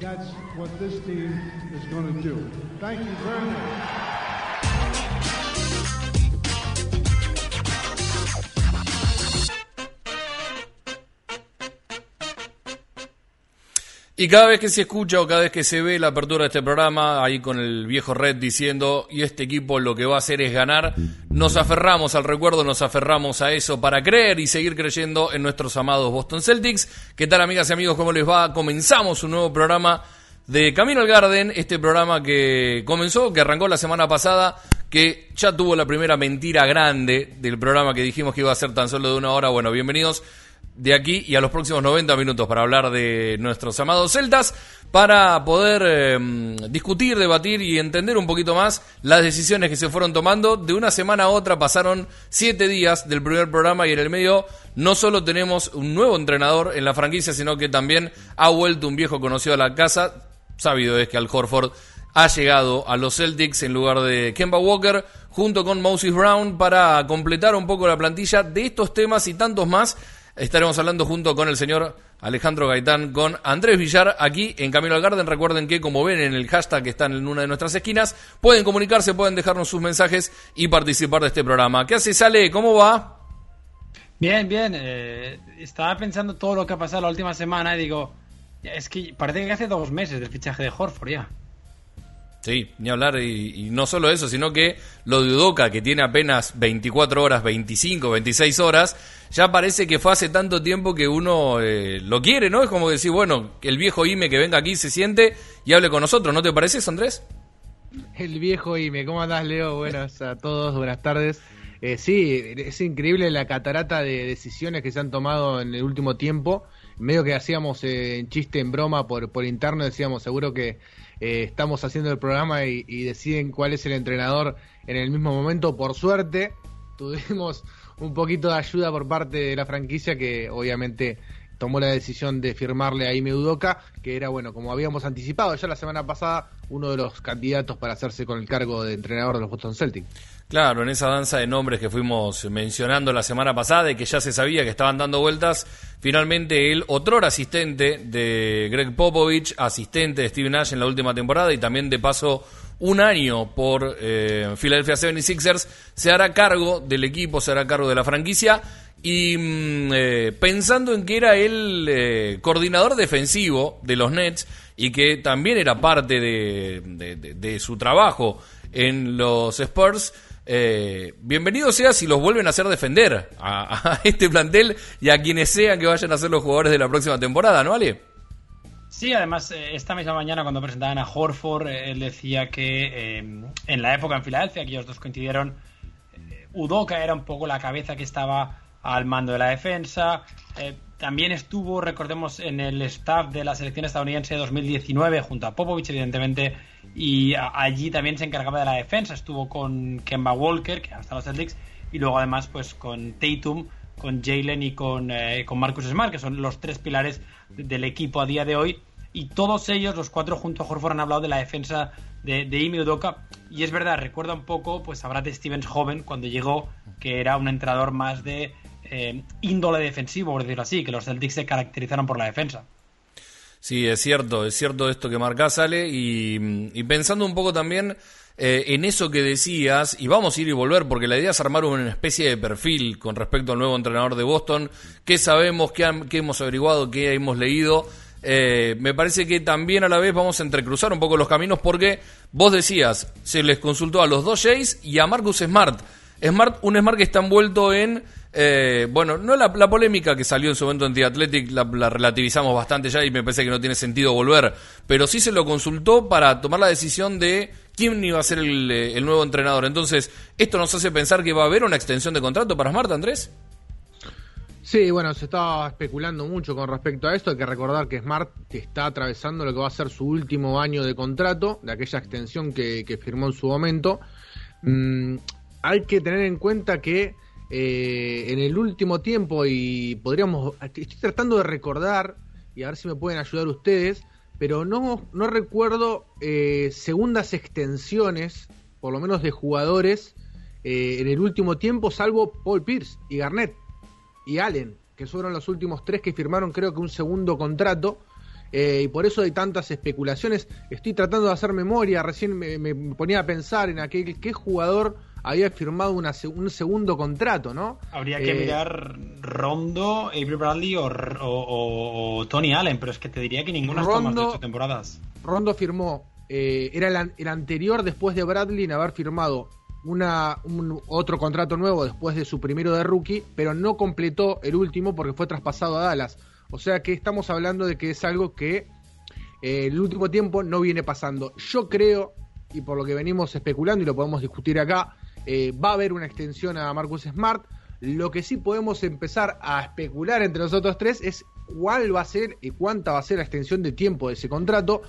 that's what this team is going to do. Thank you very much. Y cada vez que se escucha o cada vez que se ve la apertura de este programa, ahí con el viejo Red diciendo, y este equipo lo que va a hacer es ganar, nos aferramos al recuerdo, nos aferramos a eso para creer y seguir creyendo en nuestros amados Boston Celtics. ¿Qué tal amigas y amigos? ¿Cómo les va? Comenzamos un nuevo programa de Camino al Garden, este programa que comenzó, que arrancó la semana pasada, que ya tuvo la primera mentira grande del programa que dijimos que iba a ser tan solo de una hora. Bueno, bienvenidos de aquí y a los próximos 90 minutos para hablar de nuestros amados celtas, para poder eh, discutir, debatir y entender un poquito más las decisiones que se fueron tomando. De una semana a otra pasaron siete días del primer programa y en el medio no solo tenemos un nuevo entrenador en la franquicia, sino que también ha vuelto un viejo conocido a la casa. Sabido es que Al Horford ha llegado a los Celtics en lugar de Kemba Walker junto con Moses Brown para completar un poco la plantilla de estos temas y tantos más Estaremos hablando junto con el señor Alejandro Gaitán, con Andrés Villar, aquí en Camino al Garden. Recuerden que, como ven en el hashtag que está en una de nuestras esquinas, pueden comunicarse, pueden dejarnos sus mensajes y participar de este programa. ¿Qué hace, Sale? ¿Cómo va? Bien, bien. Eh, estaba pensando todo lo que ha pasado la última semana y digo, es que parece que hace dos meses del fichaje de Horford ya. Sí, ni hablar, y, y, no solo eso, sino que lo de Udoca, que tiene apenas 24 horas, 25, 26 horas, ya parece que fue hace tanto tiempo que uno eh, lo quiere, ¿no? Es como decir, bueno, el viejo Ime que venga aquí se siente y hable con nosotros, ¿no te parece, Andrés? El viejo Ime, ¿cómo andás, Leo? Buenas a todos, buenas tardes. Eh, sí, es increíble la catarata de decisiones que se han tomado en el último tiempo. Medio que hacíamos eh, en chiste, en broma, por, por interno, decíamos, seguro que eh, estamos haciendo el programa y, y, deciden cuál es el entrenador en el mismo momento. Por suerte, tuvimos un poquito de ayuda por parte de la franquicia que obviamente tomó la decisión de firmarle a Ime Udoka, que era, bueno, como habíamos anticipado ya la semana pasada, uno de los candidatos para hacerse con el cargo de entrenador de los Boston Celtics. Claro, en esa danza de nombres que fuimos mencionando la semana pasada y que ya se sabía que estaban dando vueltas, finalmente el otro asistente de Greg Popovich, asistente de Steven Nash en la última temporada y también de paso un año por eh, Philadelphia 76ers, se hará cargo del equipo, se hará cargo de la franquicia y mm, eh, pensando en que era el eh, coordinador defensivo de los Nets y que también era parte de, su trabajo en los Spurs, eh, bienvenido sea si los vuelven a hacer defender a, este plantel y a quienes sean que vayan a ser los jugadores de la próxima temporada, ¿no, Ale? Sí, además, eh, esta misma mañana cuando presentaban a Horford, eh, él decía que en la época en Filadelfia, que ellos dos coincidieron, Udoka era un poco la cabeza que estaba al mando de la defensa. también estuvo, recordemos, en el staff de la selección estadounidense 2019 junto a Popovich, evidentemente, y allí también se encargaba de la defensa. Estuvo con Kemba Walker, que hasta los Celtics, y luego además pues con Tatum, con Jalen y con, eh, con Marcus Smart, que son los tres pilares del equipo a día de hoy. Y todos ellos, los cuatro junto a Horford, han hablado de la defensa de, de Ime Udoka. Y es verdad, recuerda un poco pues a Brad Stevens joven cuando llegó, que era un entrenador más de eh, índole defensivo, por decirlo así, que los Celtics se caracterizaron por la defensa. Sí, es cierto, es cierto esto que marcás, Ale, y, pensando un poco también eh, en eso que decías, y vamos a ir y volver, porque la idea es armar una especie de perfil con respecto al nuevo entrenador de Boston, qué sabemos, qué hemos averiguado, qué hemos leído. Eh, me parece que también a la vez vamos a entrecruzar un poco los caminos, porque vos decías, se les consultó a los dos Jays y a Marcus Smart. Smart, un Smart que está envuelto en eh, bueno, no la, polémica que salió en su momento en The Athletic la, la, relativizamos bastante ya y me parece que no tiene sentido volver, pero sí se lo consultó para tomar la decisión de quién iba a ser el, el nuevo entrenador. Entonces, ¿esto nos hace pensar que va a haber una extensión de contrato para Smart, Andrés? Sí, bueno, se estaba especulando mucho con respecto a esto. Hay que recordar que Smart está atravesando lo que va a ser su último año de contrato, de aquella extensión que, firmó en su momento. Mm, hay que tener en cuenta que eh, en el último tiempo, y podríamos, estoy tratando de recordar, y a ver si me pueden ayudar ustedes, pero no, no recuerdo eh, segundas extensiones, por lo menos de jugadores, eh, en el último tiempo, salvo Paul Pierce y Garnett y Allen, que fueron los últimos tres que firmaron creo que un segundo contrato. Eh, y por eso hay tantas especulaciones. Estoy tratando de hacer memoria, recién me, ponía a pensar en aquel qué jugador había firmado una, un segundo contrato, ¿no? Habría que mirar Rondo, Avery Bradley o, Tony Allen, pero es que te diría que ninguno Rondo, más de ocho temporadas. Rondo firmó, eh, era el, anterior después de Bradley en haber firmado una, un, otro contrato nuevo después de su primero de rookie, pero no completó el último porque fue traspasado a Dallas. O sea que estamos hablando de que es algo que eh, el último tiempo no viene pasando. Yo creo, y por lo que venimos especulando y lo podemos discutir acá, eh, va a haber una extensión a Marcus Smart. Lo que sí podemos empezar a especular entre nosotros tres es cuál va a ser y cuánta va a ser la extensión de tiempo de ese contrato.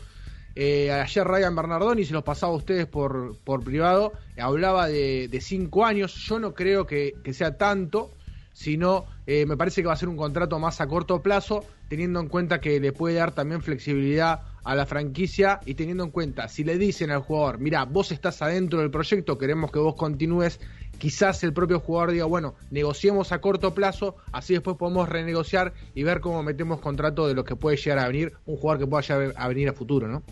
Eh, ayer Ryan Bernardoni, se los pasaba a ustedes por, por privado, hablaba de, cinco años. Yo no creo que, sea tanto, sino eh, me parece que va a ser un contrato más a corto plazo, teniendo en cuenta que le puede dar también flexibilidad a la franquicia y teniendo en cuenta, si le dicen al jugador, mira, vos estás adentro del proyecto, queremos que vos continúes, quizás el propio jugador diga, bueno, negociemos a corto plazo, así después podemos renegociar y ver cómo metemos contrato de lo que puede llegar a venir, un jugador que pueda llegar a venir a futuro, ¿no?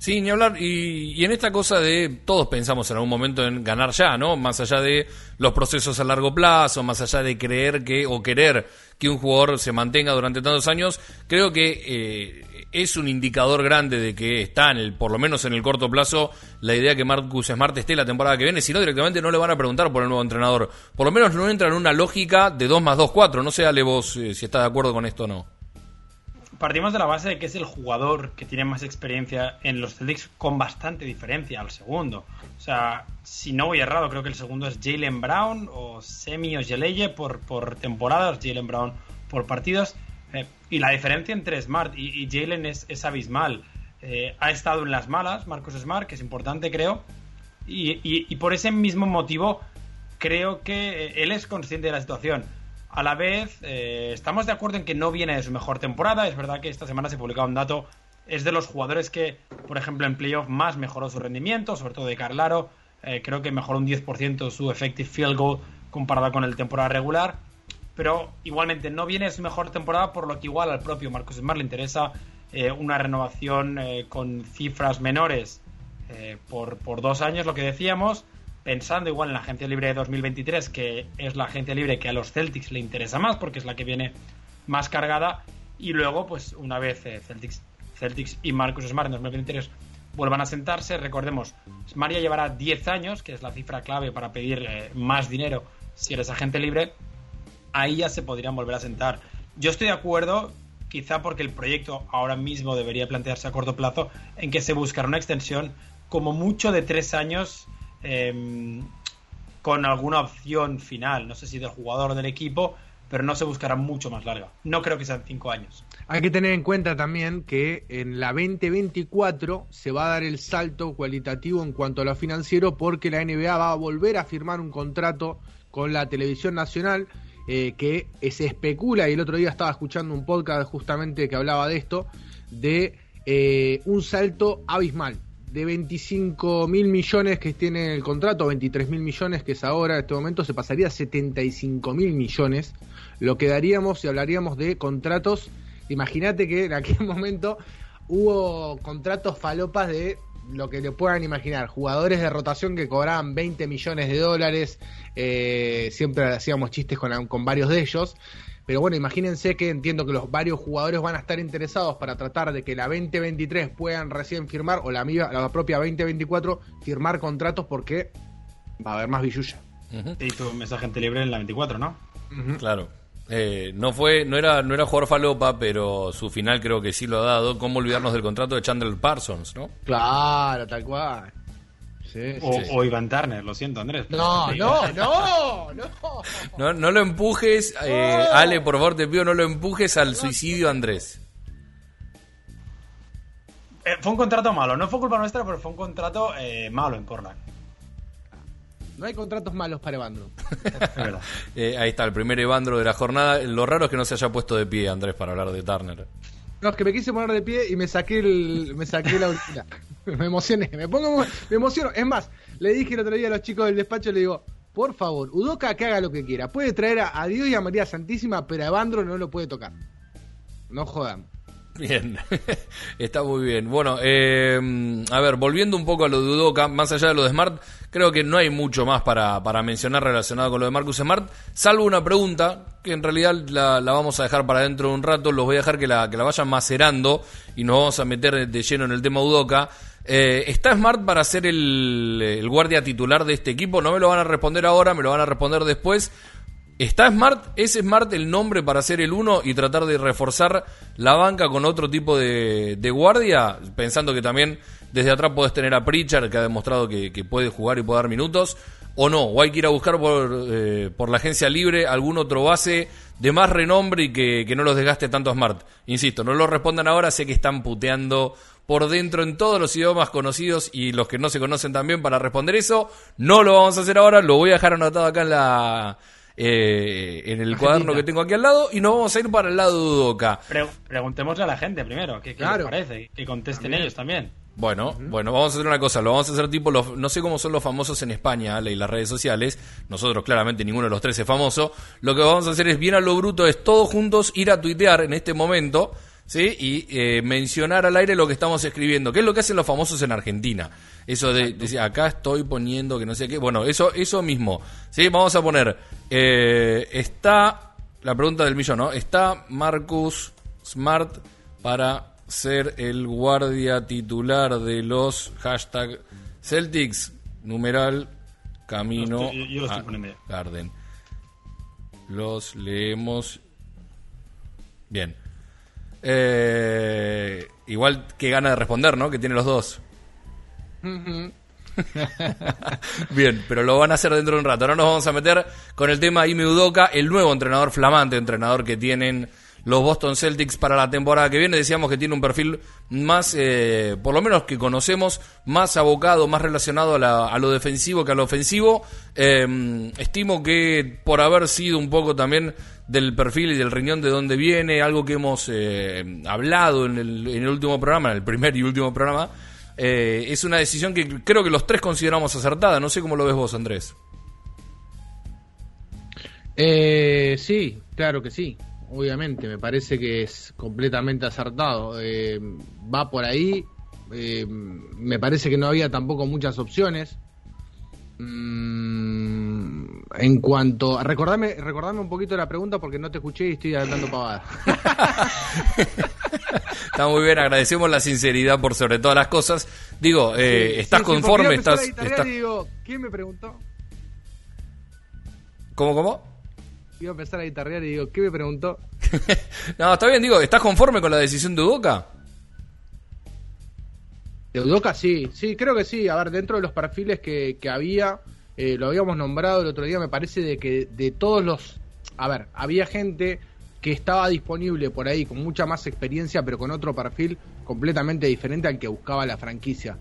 Sí, ni hablar. Y, en esta cosa de todos pensamos en algún momento en ganar ya, ¿no? Más allá de los procesos a largo plazo, más allá de creer que o querer que un jugador se mantenga durante tantos años, creo que eh, es un indicador grande de que está, en el, por lo menos en el corto plazo, la idea que Marcus Smart esté la temporada que viene, si no directamente no le van a preguntar por el nuevo entrenador. Por lo menos no entra en una lógica de 2 más 2, 4. No sé, Ale, vos eh, si está de acuerdo con esto o no. Partimos de la base de que es el jugador que tiene más experiencia en los Celtics con bastante diferencia al segundo. O sea, si no voy errado, creo que el segundo es Jalen Brown o Semi o Geleye por, por temporadas, Jalen Brown por partidos. Eh, y la diferencia entre Smart y, Jalen es, abismal. Eh, ha estado en las malas, Marcos Smart, que es importante, creo. Y, por ese mismo motivo, creo que eh, él es consciente de la situación. A la vez, estamos de acuerdo en que no viene de su mejor temporada. Es verdad que esta semana se publicaba un dato. Es de los jugadores que, por ejemplo, en playoff más mejoró su rendimiento, sobre todo de Carlaro. creo que mejoró un 10% su effective field goal comparado con el temporada regular pero igualmente no viene su mejor temporada, por lo que igual al propio Marcos Smart le interesa eh, una renovación eh, con cifras menores eh, por, por dos años, lo que decíamos, pensando igual en la agencia libre de 2023, que es la agencia libre que a los Celtics le interesa más, porque es la que viene más cargada, y luego, pues una vez Celtics, Celtics y Marcus Smart en 2023 vuelvan a sentarse, recordemos, Smart ya llevará 10 años, que es la cifra clave para pedir más dinero si eres agente libre, ahí ya se podrían volver a sentar. Yo estoy de acuerdo, quizá porque el proyecto ahora mismo debería plantearse a corto plazo, en que se buscará una extensión como mucho de tres años em, con alguna opción final, no sé si del jugador o del equipo, pero no se buscará mucho más larga. No creo que sean cinco años. Hay que tener en cuenta también que en la 2024 se va a dar el salto cualitativo en cuanto a lo financiero porque la NBA va a volver a firmar un contrato con la televisión nacional eh, que se especula, y el otro día estaba escuchando un podcast justamente que hablaba de esto, de eh, un salto abismal. De 25 mil millones que tiene el contrato, 23 mil millones que es ahora, en este momento, se pasaría a 75 mil millones. Lo que daríamos si hablaríamos de contratos. Imagínate que en aquel momento hubo contratos falopas de lo que le puedan imaginar. Jugadores de rotación que cobraban 20 millones de dólares. Eh, siempre hacíamos chistes con, con varios de ellos. Pero bueno, imagínense que entiendo que los varios jugadores van a estar interesados para tratar de que la 2023 puedan recién firmar, o la, la propia 2024, firmar contratos porque va a haber más billulla. Y tu mensaje libre en la 24, ¿no? Claro. Eh, no fue, no era, no era jugador falopa, pero su final creo que sí lo ha dado. ¿Cómo olvidarnos del contrato de Chandler Parsons, no? Claro, tal cual. o, Iván Turner, lo siento, Andrés. No, no, no, no. No, lo empujes, eh, Ale, por favor, te pido, no lo empujes al suicidio, Andrés. Eh, fue un contrato malo, no fue culpa nuestra, pero fue un contrato eh, malo en Portland. No hay contratos malos para Evandro. ahí está, el primer Evandro de la jornada. Lo raro es que no se haya puesto de pie, Andrés, para hablar de Turner. No, es que me quise poner de pie y me saqué el, me saqué la me emocioné, me pongo, me emociono. Es más, le dije el otro día a los chicos del despacho, le digo, por favor, Udoca que haga lo que quiera. Puede traer a, Dios y a María Santísima, pero a Evandro no lo puede tocar. No jodan. Bien, está muy bien. Bueno, eh, a ver, volviendo un poco a lo de Udoca, más allá de lo de Smart, creo que no hay mucho más para, para mencionar relacionado con lo de Marcus Smart, salvo una pregunta que en realidad la, vamos a dejar para dentro de un rato, los voy a dejar que la, que la vayan macerando y nos vamos a meter de lleno en el tema Udoca. Eh, ¿Está Smart para ser el guardia titular de este equipo? No me lo van a responder ahora, me lo van a responder después. ¿Está Smart? ¿Es Smart el nombre para ser el uno y tratar de reforzar la banca con otro tipo de, guardia? Pensando que también desde atrás puedes tener a Pritchard, que ha demostrado que, puede jugar y puede dar minutos. O no, o hay que ir a buscar por, eh, por la agencia libre algún otro base de más renombre y que, no los desgaste tanto Smart. Insisto, no lo respondan ahora, sé que están puteando por dentro en todos los idiomas conocidos y los que no se conocen también para responder eso. No lo vamos a hacer ahora, lo voy a dejar anotado acá en la eh, en el cuaderno que tengo aquí al lado y nos vamos a ir para el lado de Udoca. preguntémosle a la gente primero, ¿qué, les parece? Que contesten ellos también. Bueno, bueno, vamos a hacer una cosa, lo vamos a hacer tipo, los, no sé cómo son los famosos en España, y las redes sociales, nosotros claramente ninguno de los tres es famoso, lo que vamos a hacer es bien a lo bruto, es todos juntos ir a tuitear en este momento, ¿sí? Y eh, mencionar al aire lo que estamos escribiendo, que es lo que hacen los famosos en Argentina. Eso de, decir, acá estoy poniendo que no sé qué. Bueno, eso, eso mismo. ¿sí? Vamos a poner, eh, está, la pregunta del millón, ¿no? ¿Está Marcus Smart para ser el guardia titular de los hashtag Celtics? Numeral, camino a Garden. Los leemos. Bien. Eh, igual que gana de responder, ¿no? Que tiene los dos. Bien, pero lo van a hacer dentro de un rato. Ahora nos vamos a meter con el tema Ime Udoka, el nuevo entrenador flamante, entrenador que tienen los Boston Celtics para la temporada que viene. Decíamos que tiene un perfil más, eh, por lo menos que conocemos, más abocado, más relacionado a, lo defensivo que a lo ofensivo. Em, estimo que por haber sido un poco también del perfil y del riñón de dónde viene, algo que hemos eh, hablado en el, en el último programa, en el primer y último programa, eh, es una decisión que creo que los tres consideramos acertada. No sé cómo lo ves vos, Andrés. Eh, sí, claro que sí obviamente, me parece que es completamente acertado. Eh, va por ahí, eh, me parece que no había tampoco muchas opciones. Mm, en cuanto. Recordame, recordame un poquito la pregunta porque no te escuché y estoy hablando pavada. Está muy bien, agradecemos la sinceridad por sobre todas las cosas. Digo, eh, ¿estás conforme? estás, ¿Quién me preguntó? ¿Cómo, cómo? Iba a empezar a guitarrear y digo, ¿qué me preguntó? no, está bien, digo, ¿estás conforme con la decisión de Udoca? De Udoca sí, sí, creo que sí. A ver, dentro de los perfiles que, había, eh, lo habíamos nombrado el otro día, me parece de que de todos los... A ver, había gente que estaba disponible por ahí con mucha más experiencia, pero con otro perfil completamente diferente al que buscaba la franquicia.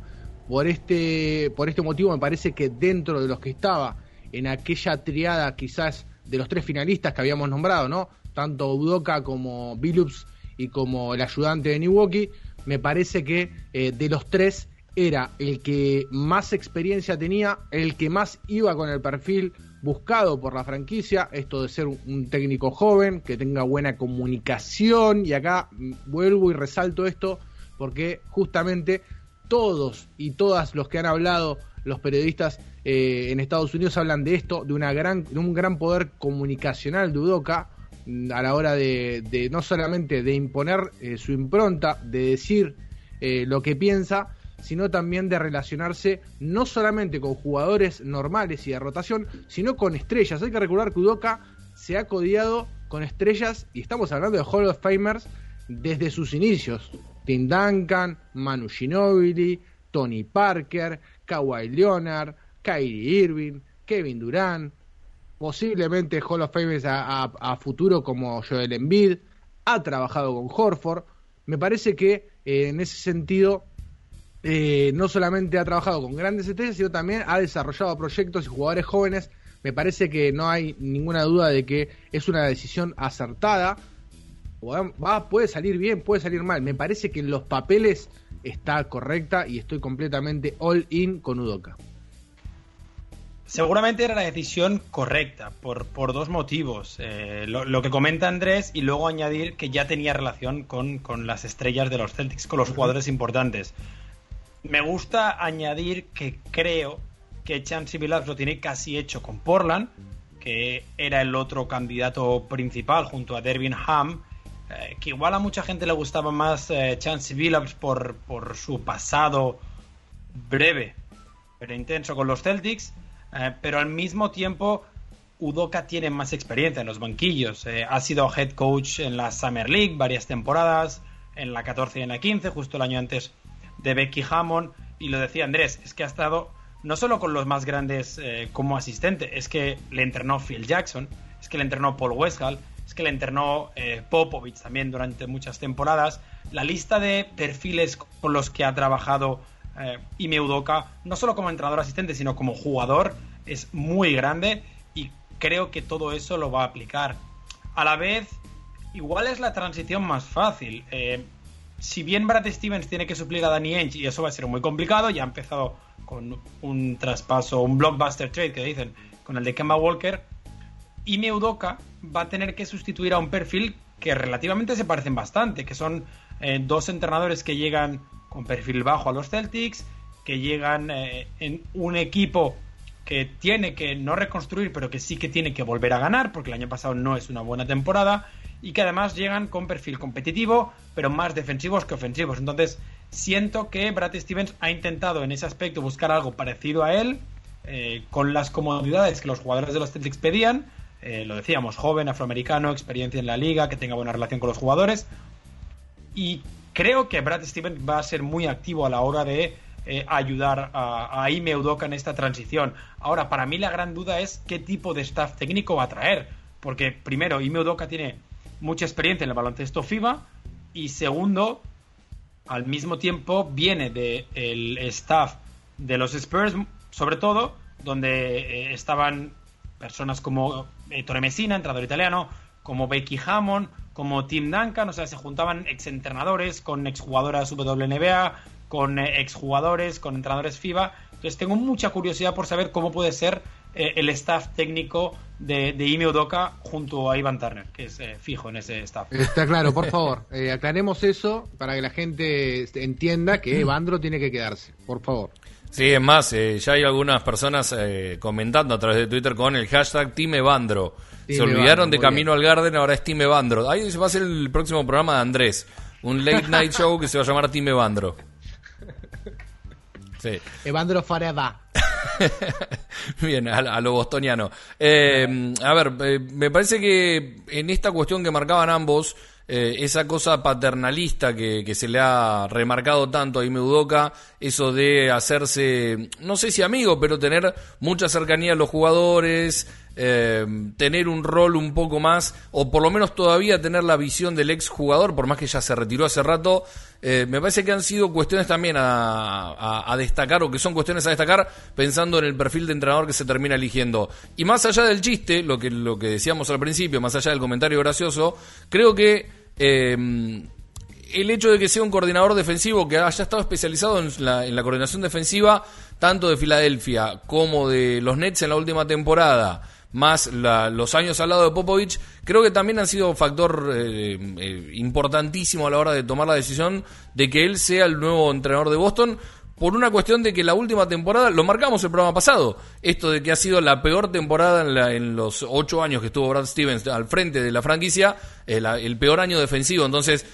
Por este, por este motivo me parece que dentro de los que estaba en aquella triada quizás de los tres finalistas que habíamos nombrado, ¿no? Tanto Udoka como Billups y como el ayudante de Milwaukee, me parece que eh, de los tres era el que más experiencia tenía, el que más iba con el perfil buscado por la franquicia, esto de ser un, técnico joven, que tenga buena comunicación, y acá vuelvo y resalto esto, porque justamente todos y todas los que han hablado los periodistas eh, en Estados Unidos hablan de esto, de, un gran poder comunicacional de Udoca mm, a la hora de, no solamente de imponer eh, su impronta, de decir eh, lo que piensa, sino también de relacionarse no solamente con jugadores normales y de rotación, sino con estrellas. Hay que recordar que Udoca se ha codiado con estrellas, y estamos hablando de Hall of Famers desde sus inicios. Tim Duncan, Manu Ginobili, Tony Parker, Kawhi Leonard, Kyrie Irving, Kevin Durant, posiblemente Hall of Fame a, futuro como Joel Embiid, ha trabajado con Horford. Me parece que eh, en ese sentido eh, no solamente ha trabajado con grandes estrellas, sino también ha desarrollado proyectos y jugadores jóvenes. Me parece que no hay ninguna duda de que es una decisión acertada. Va, puede salir bien, puede salir mal. Me parece que en los papeles está correcta y estoy completamente all in con Udoka. Seguramente era la decisión correcta, por, por dos motivos. Eh, lo, que comenta Andrés y luego añadir que ya tenía relación con, las estrellas de los Celtics, con los jugadores importantes. Me gusta añadir que creo que Chansey Billups lo tiene casi hecho con Portland, que era el otro candidato principal junto a Dervin Ham, eh, que igual a mucha gente le gustaba más eh, Chansey Billups por, por su pasado breve, pero intenso con los Celtics eh, pero al mismo tiempo Udoka tiene más experiencia en los banquillos. Ha sido head coach en la Summer League varias temporadas, en la 14 y en la 15, justo el año antes de Becky Hammond. Y lo decía Andrés, es que ha estado no solo con los más grandes como asistente, es que le entrenó Phil Jackson, es que le entrenó Paul Westhall, es que le entrenó Popovich también durante muchas temporadas. La lista de perfiles con los que ha trabajado eh, no solo como entrenador asistente, sino como jugador, es muy grande y creo que todo eso lo va a aplicar. A la vez, igual es la transición más fácil. Eh, si bien Brad Stevens tiene que suplir a Danny Ainge y eso va a ser muy complicado, ya ha empezado con un traspaso, un blockbuster trade que dicen, con el de Kemba Walker, y Meudoka va a tener que sustituir a un perfil que relativamente se parecen bastante, que son eh, dos entrenadores que llegan con perfil bajo a los Celtics, que llegan eh, en un equipo que tiene que no reconstruir, pero que sí que tiene que volver a ganar, porque el año pasado no es una buena temporada, y que además llegan con perfil competitivo, pero más defensivos que ofensivos. Entonces, siento que Brad Stevens ha intentado en ese aspecto buscar algo parecido a él, eh, con las comodidades que los jugadores de los Celtics pedían. Eh, lo decíamos, joven, afroamericano, experiencia en la liga, que tenga buena relación con los jugadores. Y creo que Brad Stevens va a ser muy activo a la hora de eh, ayudar a, a Ime Udoka en esta transición. Ahora, para mí la gran duda es qué tipo de staff técnico va a traer. Porque primero, Ime Udoka tiene mucha experiencia en el baloncesto FIBA y segundo, al mismo tiempo viene del staff de los Spurs, sobre todo, donde eh, estaban personas como eh, Torre Messina, entrenador italiano, como Becky Hammond, como Tim Duncan, o sea, se juntaban exentrenadores con exjugadoras WNBA, con eh, exjugadores, con entrenadores FIBA. Entonces tengo mucha curiosidad por saber cómo puede ser eh, el staff técnico de, de Ime junto a Ivan Turner, que es eh, fijo en ese staff. Está claro, por favor, aclaremos eso para que la gente entienda que Evandro tiene que quedarse, por favor. Sí, es más, ya hay algunas personas comentando a través de Twitter con el hashtag Team Evandro se olvidaron de Camino al Garden, ahora es Team Evandro. Ahí se va a hacer el próximo programa de Andrés. Un late night show que se va a llamar Team Evandro. Sí. Evandro Fareda. Bien, a, lo bostoniano. Eh, a ver, eh, me parece que en esta cuestión que marcaban ambos, eh, esa cosa paternalista que, que, se le ha remarcado tanto a Ime Udoka, eso de hacerse, no sé si amigo, pero tener mucha cercanía a los jugadores, eh, tener un rol un poco más, o por lo menos todavía tener la visión del ex jugador, por más que ya se retiró hace rato, eh, me parece que han sido cuestiones también a, destacar, o que son cuestiones a destacar, pensando en el perfil de entrenador que se termina eligiendo. Y más allá del chiste, lo que, lo que decíamos al principio, más allá del comentario gracioso, creo que... Eh, el hecho de que sea un coordinador defensivo que haya estado especializado en la, en la, coordinación defensiva tanto de Filadelfia como de los Nets en la última temporada más los años al lado de Popovich, creo que también han sido factor eh, eh, importantísimo a la hora de tomar la decisión de que él sea el nuevo entrenador de Boston. Por una cuestión de que la última temporada, lo marcamos el programa pasado, esto de que ha sido la peor temporada en, en los ocho años que estuvo Brad Stevens al frente de la franquicia, eh, el peor año defensivo. Entonces,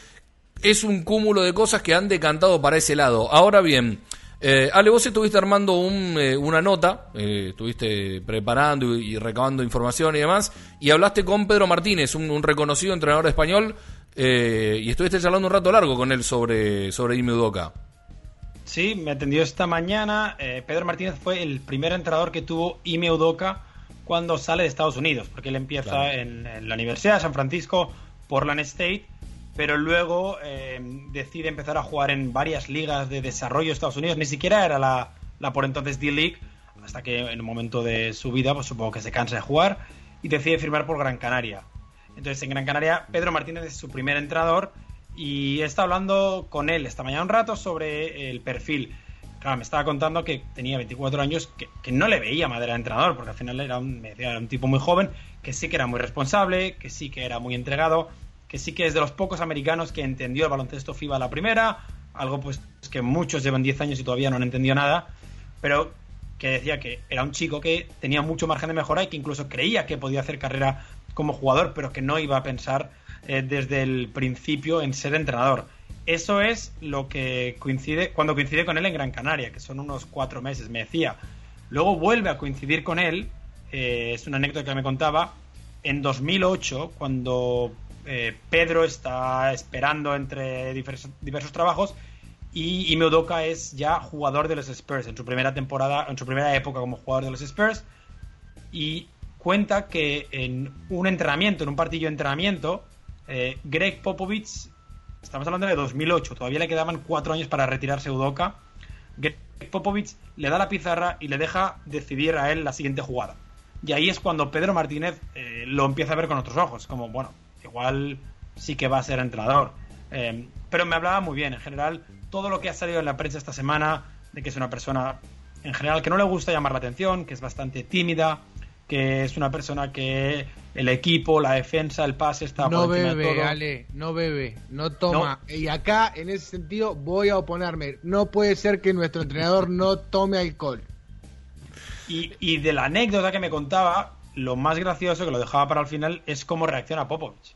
es un cúmulo de cosas que han decantado para ese lado. Ahora bien, eh, Ale, vos estuviste armando eh, una nota, eh, estuviste preparando y, recabando información y demás, y hablaste con Pedro Martínez, un, reconocido entrenador español, y estuviste charlando un rato largo con él sobre, sobre Ime Sí, me atendió esta mañana. Eh, Pedro Martínez fue el primer entrenador que tuvo Ime Udoka cuando sale de Estados Unidos, porque él empieza en, la Universidad de San Francisco, Portland State, pero luego eh, decide empezar a jugar en varias ligas de desarrollo de Estados Unidos. Ni siquiera era la, la por entonces D-League, hasta que en un momento de su vida, pues supongo que se cansa de jugar y decide firmar por Gran Canaria. Entonces en Gran Canaria Pedro Martínez es su primer entrenador y he estado hablando con él esta mañana un rato sobre el perfil. Claro, me estaba contando que tenía 24 años, que, no le veía madera de entrenador, porque al final era un, tipo muy joven, que sí que era muy responsable, que sí que era muy entregado, que sí que es de los pocos americanos que entendió el baloncesto FIBA la primera, algo pues que muchos llevan 10 años y todavía no han entendido nada, pero que decía que era un chico que tenía mucho margen de mejora y que incluso creía que podía hacer carrera como jugador, pero que no iba a pensar eh, desde el principio en ser entrenador. Eso es lo que coincide cuando coincide con él en Gran Canaria, que son unos cuatro meses, me decía. Luego vuelve a coincidir con él, eh, es una anécdota que me contaba, en 2008, cuando eh, Pedro está esperando entre diversos, trabajos y Ime es ya jugador de los Spurs en su primera temporada, en su primera época como jugador de los Spurs. Y cuenta que en un entrenamiento, en un partido de entrenamiento, eh, Greg Popovich, estamos hablando de 2008, todavía le quedaban cuatro años para retirarse Udoka. Greg Popovich le da la pizarra y le deja decidir a él la siguiente jugada. Y ahí es cuando Pedro Martínez eh, lo empieza a ver con otros ojos, como, bueno, igual sí que va a ser entrenador. Eh, pero me hablaba muy bien, en general, todo lo que ha salido en la prensa esta semana, de que es una persona en general que no le gusta llamar la atención, que es bastante tímida, que es una persona que el equipo, la defensa, el pase está no bebe, Ale, no bebe, no toma. Y acá, en ese sentido, voy a oponerme. No puede ser que nuestro entrenador no tome alcohol. Y, y de la anécdota que me contaba, lo más gracioso que lo dejaba para el final es cómo reacciona Popovich.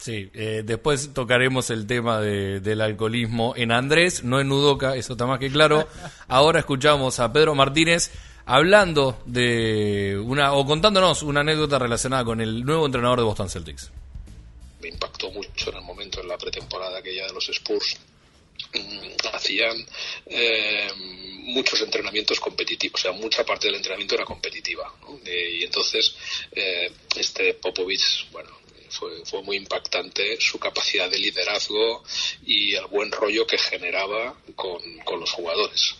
Sí, eh, después tocaremos el tema del alcoholismo en Andrés, no en Udoca, eso está más que claro. Ahora escuchamos a Pedro Martínez hablando de una, o contándonos una anécdota relacionada con el nuevo entrenador de Boston Celtics. Me impactó mucho en el momento en la pretemporada aquella de los Spurs. Mm, hacían eh, muchos entrenamientos competitivos, o sea, mucha parte del entrenamiento era competitiva. y entonces, eh, este Popovich, bueno, fue, fue muy impactante su capacidad de liderazgo y el buen rollo que generaba con, con los jugadores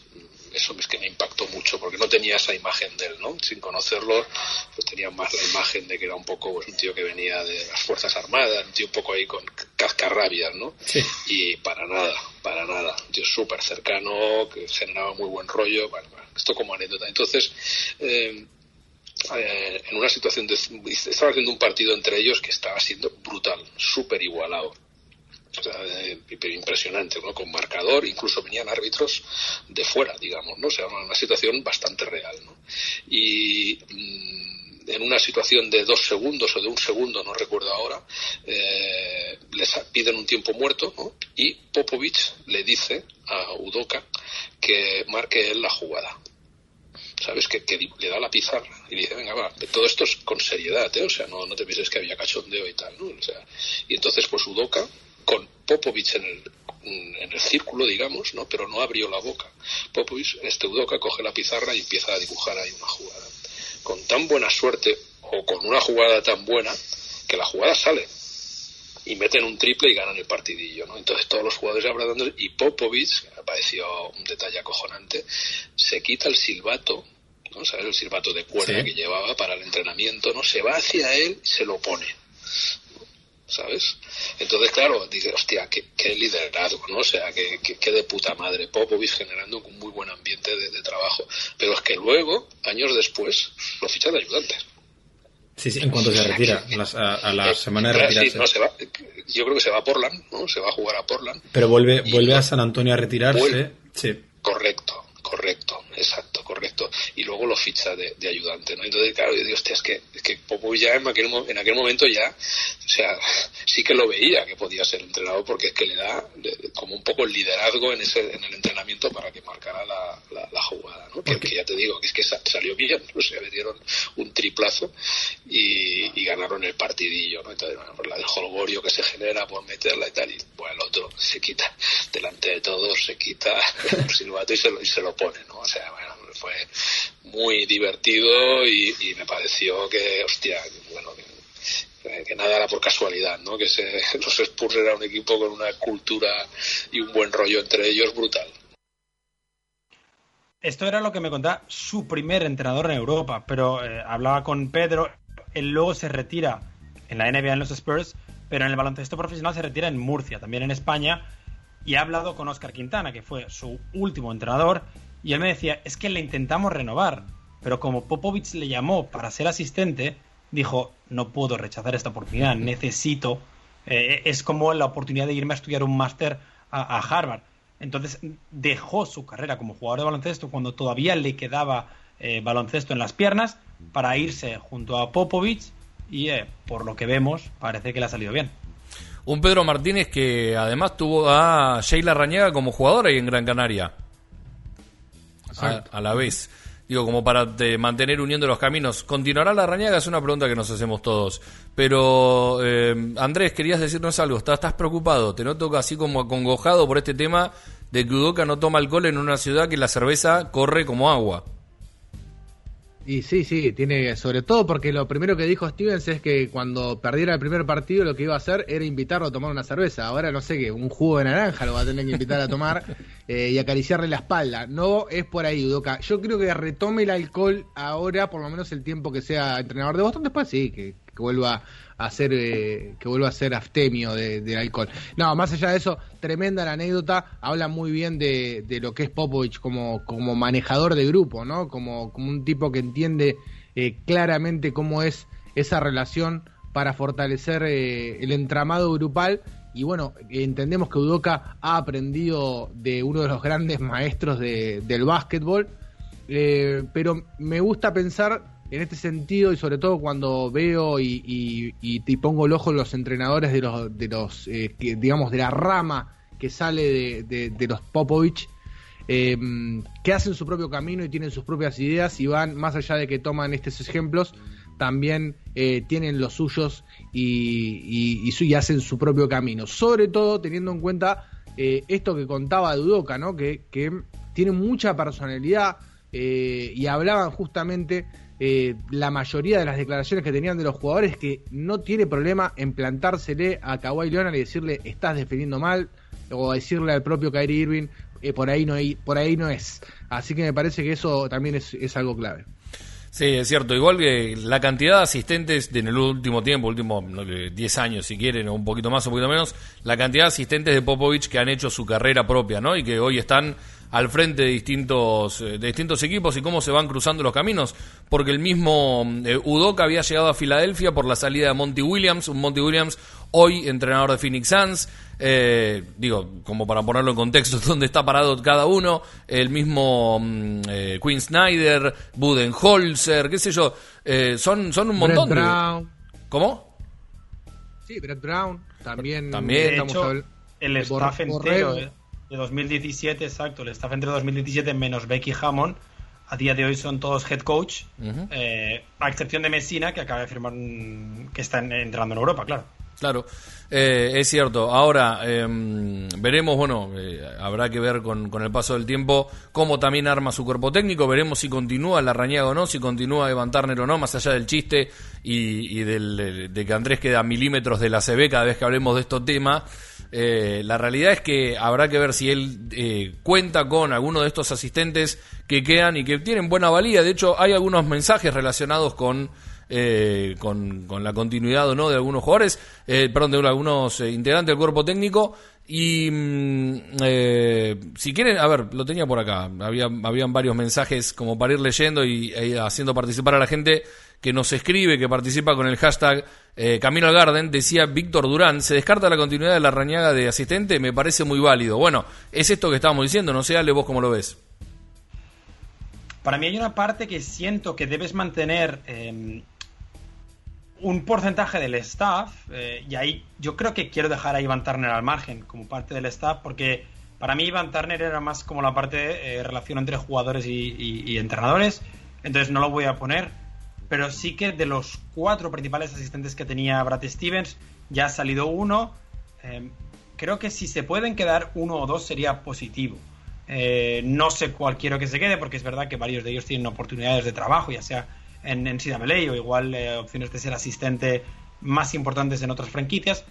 eso es que me impactó mucho porque no tenía esa imagen de él, ¿no? Sin conocerlo, pues tenía más la imagen de que era un poco pues, un tío que venía de las Fuerzas Armadas, un tío un poco ahí con cascarrabias, ¿no? Sí. Y para nada, para nada. Un tío súper cercano, que generaba muy buen rollo. Bueno, esto como anécdota. Entonces, eh, eh, en una situación de, estaba haciendo un partido entre ellos que estaba siendo brutal, súper igualado. O sea, eh, impresionante, ¿no? Con marcador, incluso venían árbitros de fuera, digamos, ¿no? O sea, una situación bastante real, ¿no? Y mm, en una situación de dos segundos o de un segundo, no recuerdo ahora, eh, les piden un tiempo muerto. Y Popovich le dice a Udoka que marque él la jugada. ¿sabes? Que, le da la pizarra y le dice, venga, va, todo esto es con seriedad, ¿eh? O sea, no, no te pienses que había cachondeo y tal, ¿no? Y entonces, pues Udoka, con Popovich en el, en el círculo, digamos, ¿no? Pero no abrió la boca. Popovich, este Udoka, coge la pizarra y empieza a dibujar ahí una jugada. Con tan buena suerte, o con una jugada tan buena, que la jugada sale y meten un triple y ganan el partidillo, ¿no? Entonces todos los jugadores abrazando y Popovich, que me pareció un detalle acojonante, se quita el silbato, ¿no? ¿Sabes? El silbato de cuerda que llevaba para el entrenamiento, ¿no? Se va hacia él, se lo pone. ¿Sabes? Entonces, claro, dice, hostia, qué, qué liderazgo, ¿no? O sea, qué, qué, de puta madre. Popovich generando un muy buen ambiente de, de, trabajo. Pero es que luego, años después, lo fichan de ayudantes. Sí, sí, en cuanto se retira, a, la semana de retirarse. no, se va, yo creo que se va a Portland, ¿no? Se va a jugar a Portland. Pero vuelve, vuelve a San Antonio a retirarse. sí. Correcto, correcto, exacto. correcto. Y luego lo ficha de, ayudante, ¿no? Entonces, claro, yo digo, hostia, es que, es que Popovich ya en aquel, en aquel momento ya, o sea, sí que lo veía que podía ser entrenador porque es que le da como un poco el liderazgo en ese en el entrenamiento para que marcara la, la, jugada, ¿no? Que, ya te digo, que es que salió bien, o sea, le dieron un triplazo y, ganaron el partidillo, ¿no? Entonces, bueno, por la del holgorio que se genera por meterla y tal, y bueno, el otro se quita delante de todos, se quita el silbato y se lo, y se lo O sea, bueno, fue muy divertido y, me pareció que, hostia, bueno, que, nada era por casualidad, ¿no? Que se, los Spurs era un equipo con una cultura y un buen rollo entre ellos brutal. Esto era lo que me contaba su primer entrenador en Europa, pero eh, hablaba con Pedro, él luego se retira en la NBA en los Spurs, pero en el baloncesto profesional se retira en Murcia, también en España, y ha hablado con Oscar Quintana, que fue su último entrenador, y él me decía, es que le intentamos renovar, pero como Popovich le llamó para ser asistente, dijo, no puedo rechazar esta oportunidad, necesito, eh, es como la oportunidad de irme a estudiar un máster a, Harvard. Entonces dejó su carrera como jugador de baloncesto cuando todavía le quedaba eh, baloncesto en las piernas para irse junto a Popovich y eh, por lo que vemos parece que le ha salido bien. Un Pedro Martínez que además tuvo a Sheila Rañaga como jugador ahí en Gran Canaria. A, la vez. Digo, como para mantener uniendo los caminos. ¿Continuará la Rañaga? Es una pregunta que nos hacemos todos. Pero, eh, Andrés, querías decirnos algo. ¿Estás, ¿Estás preocupado? Te noto así como acongojado por este tema de que Udoca no toma alcohol en una ciudad que la cerveza corre como agua. Y sí, sí, tiene, sobre todo porque lo primero que dijo Stevens es que cuando perdiera el primer partido lo que iba a hacer era invitarlo a tomar una cerveza. Ahora no sé qué, un jugo de naranja lo va a tener que invitar a tomar eh, y acariciarle la espalda. No es por ahí, Udoca. Yo creo que retome el alcohol ahora, por lo menos el tiempo que sea entrenador de Boston. Después sí, que, que vuelva hacer eh, que vuelva a ser aftemio de, alcohol. No, más allá de eso, tremenda la anécdota, habla muy bien de, lo que es Popovich como, como manejador de grupo, ¿no? Como, como un tipo que entiende eh, claramente cómo es esa relación para fortalecer eh, el entramado grupal y bueno, entendemos que Udoca ha aprendido de uno de los grandes maestros de, del básquetbol, pero me gusta pensar en este sentido y sobre todo cuando veo y, te pongo el ojo en los entrenadores de los, de los eh, digamos, de la rama que sale de, los Popovich, em, que hacen su propio camino y tienen sus propias ideas y van, más allá de que toman estos ejemplos, también eh, tienen los suyos y, y, hacen su propio camino. Sobre todo teniendo en cuenta eh, esto que contaba Dudoka, ¿no? que, que tiene mucha personalidad y hablaban justamente eh, la mayoría de las declaraciones que tenían de los jugadores que no tiene problema en plantársele a Kawhi Leonard y decirle estás defendiendo mal o decirle al propio Kyrie Irving eh, por ahí no por ahí no es así que me parece que eso también es, algo clave Sí, es cierto. Igual que la cantidad de asistentes en el último tiempo, último 10 años si quieren, o un poquito más o un poquito menos, la cantidad de asistentes de Popovich que han hecho su carrera propia, ¿no? Y que hoy están al frente de distintos, eh, de distintos equipos y cómo se van cruzando los caminos, porque el mismo eh, Udoka había llegado a Filadelfia por la salida de Monty Williams, un Monty Williams hoy entrenador de Phoenix Suns, eh, digo, como para ponerlo en contexto, donde está parado cada uno, el mismo mm, Quinn Snyder, Budenholzer, qué sé yo, son, son un montón de... Brown. ¿Cómo? Sí, Brett Brown, también. También. el staff entero, de 2017, exacto, el staff entre 2017 menos Becky Hammond, a día de hoy son todos head coach, eh, a excepción de Messina, que acaba de firmar que está entrando en Europa, claro. Claro, eh, es cierto. Ahora em, veremos, bueno, eh, habrá que ver con, con, el paso del tiempo cómo también arma su cuerpo técnico. Veremos si continúa la rañaga o no, si continúa Evan Turner o no, más allá del chiste y, del, de que Andrés queda milímetros de la CB cada vez que hablemos de estos temas. Eh, la realidad es que habrá que ver si él eh, cuenta con alguno de estos asistentes que quedan y que tienen buena valía. De hecho, hay algunos mensajes relacionados con, eh, con, la continuidad o no de algunos jugadores, perdón, de algunos integrantes del cuerpo técnico. Y mm, si quieren, a ver, lo tenía por acá. Había, habían varios mensajes como para ir leyendo y haciendo participar a la gente que nos escribe, que participa con el hashtag eh, Camino al Garden, decía Víctor Durán, se descarta la continuidad de la rañaga de asistente, me parece muy válido. Bueno, es esto que estábamos diciendo, no sé, Ale, vos cómo lo ves. Para mí hay una parte que siento que debes mantener eh, un porcentaje del staff, eh, y ahí yo creo que quiero dejar a Ivan Turner al margen como parte del staff, porque para mí Ivan Turner era más como la parte de eh, relación entre jugadores y entrenadores, entonces no lo voy a poner, pero sí que de los cuatro principales asistentes que tenía Brad Stevens, ya ha salido uno. Eh, creo que si se pueden quedar uno o dos sería positivo. Eh, no sé cuál quiero que se quede, porque es verdad que varios de ellos tienen oportunidades de trabajo, ya sea en, en o igual eh, opciones de ser asistente más importantes en otras franquicias.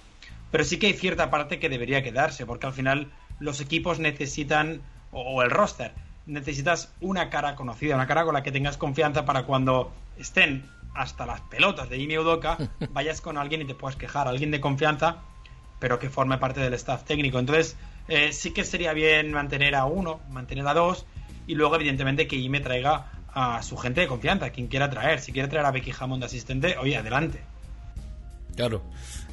Pero sí que hay cierta parte que debería quedarse, porque al final los equipos necesitan, o, o el roster, necesitas una cara conocida, una cara con la que tengas confianza para cuando estén hasta las pelotas de Ime Udoka, vayas con alguien y te puedas quejar, alguien de confianza, pero que forme parte del staff técnico. Entonces, eh, sí que sería bien mantener a uno, mantener a dos, y luego, evidentemente, que Ime traiga a su gente de confianza, quien quiera traer. Si quiere traer a Becky Hammond de asistente, oye, adelante. Claro.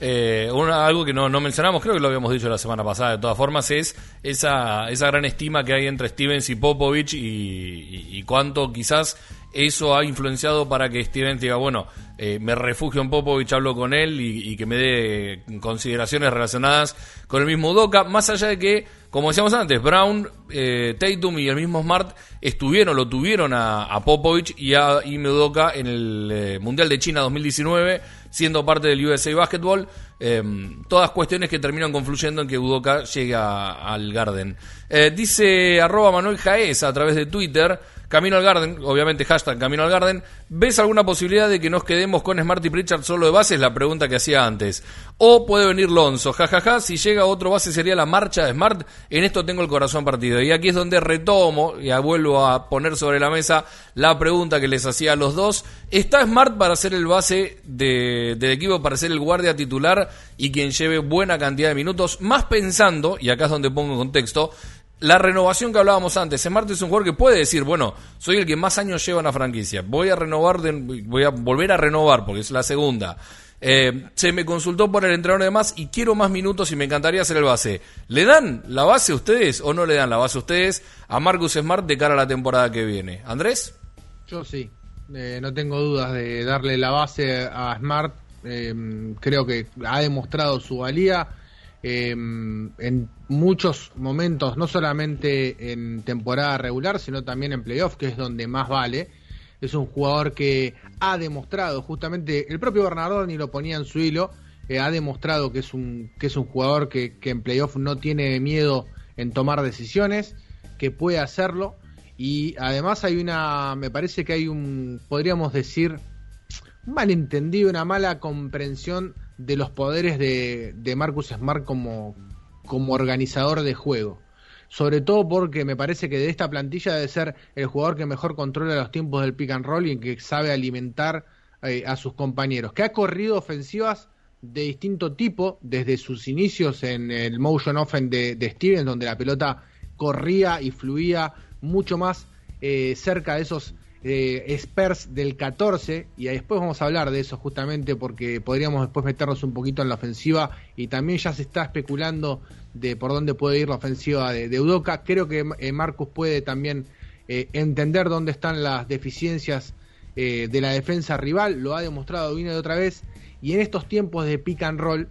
Eh, una- algo que no, no mencionamos, creo que lo habíamos dicho la semana pasada, de todas formas, es esa, esa gran estima que hay entre Stevens y Popovich y, y- y cuánto quizás eso ha influenciado para que Stevens diga, bueno, eh, me refugio en Popovich, hablo con él y, que me dé consideraciones relacionadas con el mismo Udoka, más allá de que, como decíamos antes, Brown, eh, Tatum y el mismo Smart estuvieron, lo tuvieron a, Popovich y a Ime Udoka en el eh, Mundial de China 2019, siendo parte del USA Basketball. eh, todas cuestiones que terminan confluyendo en que Udoka llegue a- al Garden. Eh, dice arroba Manuel Jaez a través de Twitter, Camino al Garden, obviamente hashtag Camino al Garden, ¿ves alguna posibilidad de que nos quedemos con Smart y Pritchard solo de base? Es la pregunta que hacía antes. O puede venir Lonzo, jajaja, si llega otro base sería la marcha de Smart, en esto tengo el corazón partido. Y aquí es donde retomo y vuelvo a poner sobre la mesa la pregunta que les hacía a los dos. ¿Está Smart para ser el base de- del equipo, para ser el guardia titular y quien lleve buena cantidad de minutos? Más pensando, y acá es donde pongo en contexto, la renovación que hablábamos antes. Smart es un jugador que puede decir, bueno, soy el que más años lleva en la franquicia. Voy a renovar, voy a volver a renovar porque es la segunda. Eh, se me consultó por el entrenador de más y quiero más minutos y me encantaría ser el base. ¿Le dan la base a ustedes o no le dan la base a ustedes a Marcus Smart de cara a la temporada que viene? ¿Andrés? Yo sí, Eh, no tengo dudas de darle la base a Smart. Eh, creo que ha demostrado su valía eh, en muchos momentos, no solamente en temporada regular, sino también en playoff, que es donde más vale. Es un jugador que ha demostrado, justamente, el propio Bernardoni lo ponía en su hilo, eh, ha demostrado que es un, que es un jugador que, que en playoff no tiene miedo en tomar decisiones, que puede hacerlo. Y además hay una, me parece que hay un, podríamos decir, malentendido, una mala comprensión de los poderes de, de Marcus Smart como, como organizador de juego. Sobre todo porque me parece que de esta plantilla debe ser el jugador que mejor controla los tiempos del pick and roll y que sabe alimentar eh, a sus compañeros. Que ha corrido ofensivas de distinto tipo desde sus inicios en el motion offense de, de Stevens, donde la pelota corría y fluía mucho más eh, cerca de esos eh, Spurs del 14 y después vamos a hablar de eso justamente porque podríamos después meternos un poquito en la ofensiva y también ya se está especulando de por dónde puede ir la ofensiva de, de. Creo que eh, Marcus puede también eh, entender dónde están las deficiencias de la defensa rival, lo ha demostrado una y otra vez y en estos tiempos de pick and roll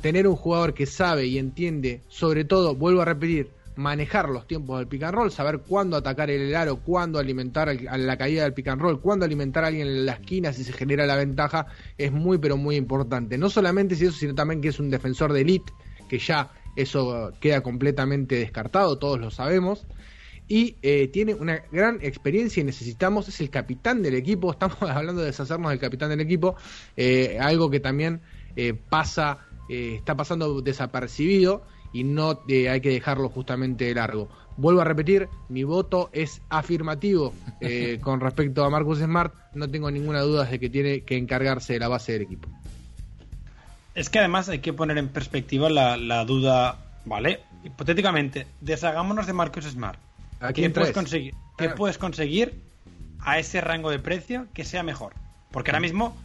tener un jugador que sabe y entiende, sobre todo, vuelvo a repetir, manejar los tiempos del pick and roll, saber cuándo atacar el aro, cuándo alimentar a la caída del pick and roll, cuándo alimentar a alguien en la esquina si se genera la ventaja, es muy pero muy importante. No solamente si eso, sino también que es un defensor de elite, que ya eso queda completamente descartado, todos lo sabemos. Y eh, tiene una gran experiencia y necesitamos, es el capitán del equipo, estamos hablando de deshacernos del capitán del equipo, eh, algo que también eh, pasa, eh, está pasando desapercibido y no eh, hay que dejarlo justamente largo. Vuelvo a repetir, mi voto es afirmativo eh, con respecto a Marcus Smart. No tengo ninguna duda de que tiene que encargarse de la base del equipo. Es que además hay que poner en perspectiva la, la duda, ¿vale? Hipotéticamente, deshagámonos de Marcus Smart. ¿A ¿Qué, quién puedes conseguir, qué Ah. puedes conseguir a ese rango de precio que sea mejor? Porque ahora mismo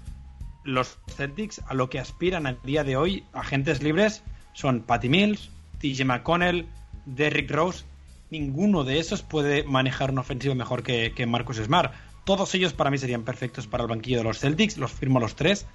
los Celtics a lo que aspiran a día de hoy, agentes libres, son Patty Mills, TJ McConnell, Derrick Rose ninguno de esos puede manejar una ofensiva mejor que, que Marcus Smart. Todos ellos para mí serían perfectos para el banquillo de los Celtics, los firmo los tres,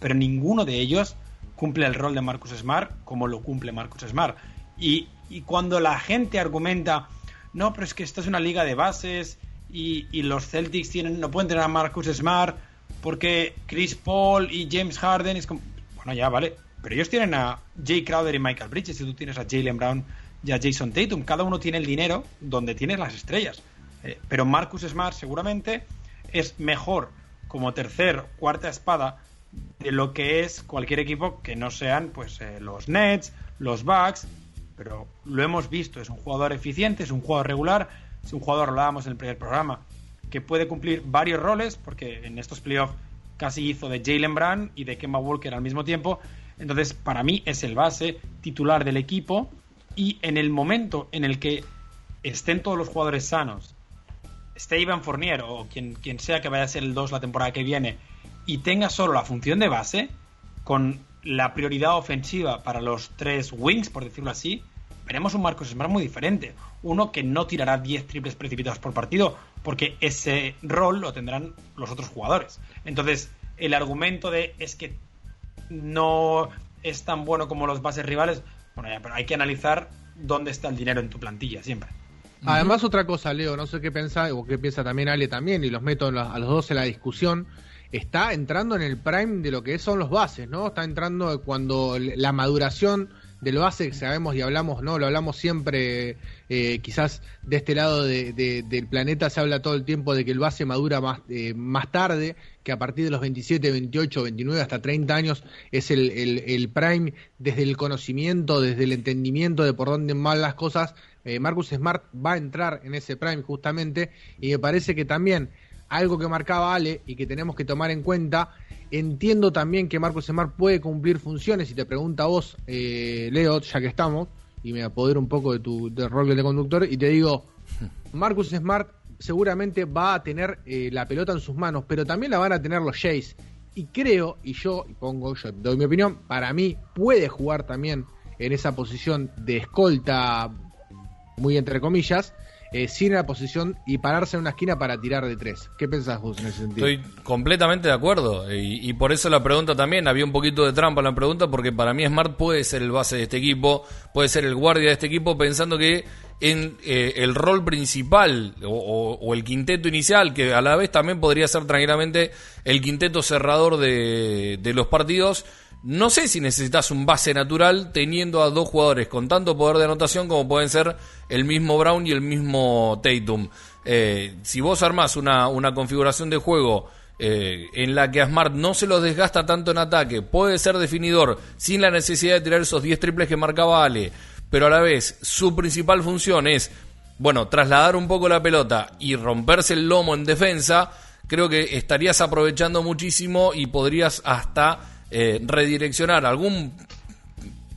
pero ninguno de ellos cumple el rol de Marcus Smart como lo cumple Marcus Smart. Y, y cuando la gente argumenta, no, pero es que esta es una liga de bases y, y los Celtics tienen, no pueden tener a Marcus Smart porque Chris Paul y James Harden es como, bueno, ya vale, pero ellos tienen a Jay Crowder y Michael Bridges y tú tienes a Jalen Brown y a Jason Tatum. Cada uno tiene el dinero donde tienes las estrellas. Eh, pero Marcus Smart seguramente es mejor como tercer, cuarta espada de lo que es cualquier equipo que no sean pues eh, los Nets, los Bucks, pero lo hemos visto, es un jugador eficiente, es un jugador regular, es un jugador, hablábamos en el primer programa, que puede cumplir varios roles, porque en estos playoffs casi hizo de Jalen Brown y de Kemba Walker al mismo tiempo, entonces para mí es el base titular del equipo y en el momento en el que estén todos los jugadores sanos, esté Ivan Fournier o quien, quien sea que vaya a ser el 2 la temporada que viene y tenga solo la función de base, con la prioridad ofensiva para los tres wings, por decirlo así, veremos un Marcos Smart muy diferente. Uno que no tirará 10 triples precipitados por partido, porque ese rol lo tendrán los otros jugadores. Entonces, el argumento de es que no es tan bueno como los bases rivales, bueno, ya, pero hay que analizar dónde está el dinero en tu plantilla siempre. Además, otra cosa, Leo, no sé qué piensa, o qué piensa también Ale también, y los meto a los dos en la discusión, está entrando en el prime de lo que son los bases, ¿no? Está entrando cuando la maduración del base que sabemos y hablamos, ¿no? Lo hablamos siempre, eh, quizás de este lado de, de, del planeta se habla todo el tiempo de que el base madura más, eh, más tarde, que a partir de los 27, 28, 29 hasta 30 años es el, el, el prime desde el conocimiento, desde el entendimiento de por dónde van las cosas. Eh, Marcus Smart va a entrar en ese prime justamente y me parece que también algo que marcaba Ale y que tenemos que tomar en cuenta. Entiendo también que Marcus Smart puede cumplir funciones y te pregunta a vos, eh, Leo, ya que estamos, y me apodero un poco de tu de rol de conductor y te digo, Marcus Smart seguramente va a tener eh, la pelota en sus manos, pero también la van a tener los Jays. Y creo, y yo y pongo, yo doy mi opinión, para mí puede jugar también en esa posición de escolta, muy entre comillas, eh, sin la posición y pararse en una esquina para tirar de tres. ¿Qué pensás vos en ese sentido? Estoy completamente de acuerdo y, y, por eso la pregunta también, había un poquito de trampa en la pregunta porque para mí Smart puede ser el base de este equipo, puede ser el guardia de este equipo pensando que en eh, el rol principal o, el quinteto inicial, que a la vez también podría ser tranquilamente el quinteto cerrador de, de los partidos, no sé si necesitas un base natural teniendo a dos jugadores con tanto poder de anotación como pueden ser el mismo Brown y el mismo Tatum. Eh, si vos armás una, una configuración de juego eh, en la que a Smart no se los desgasta tanto en ataque, puede ser definidor sin la necesidad de tirar esos 10 triples que marcaba Ale, pero a la vez su principal función es, bueno, trasladar un poco la pelota y romperse el lomo en defensa, creo que estarías aprovechando muchísimo y podrías hasta eh, redireccionar algún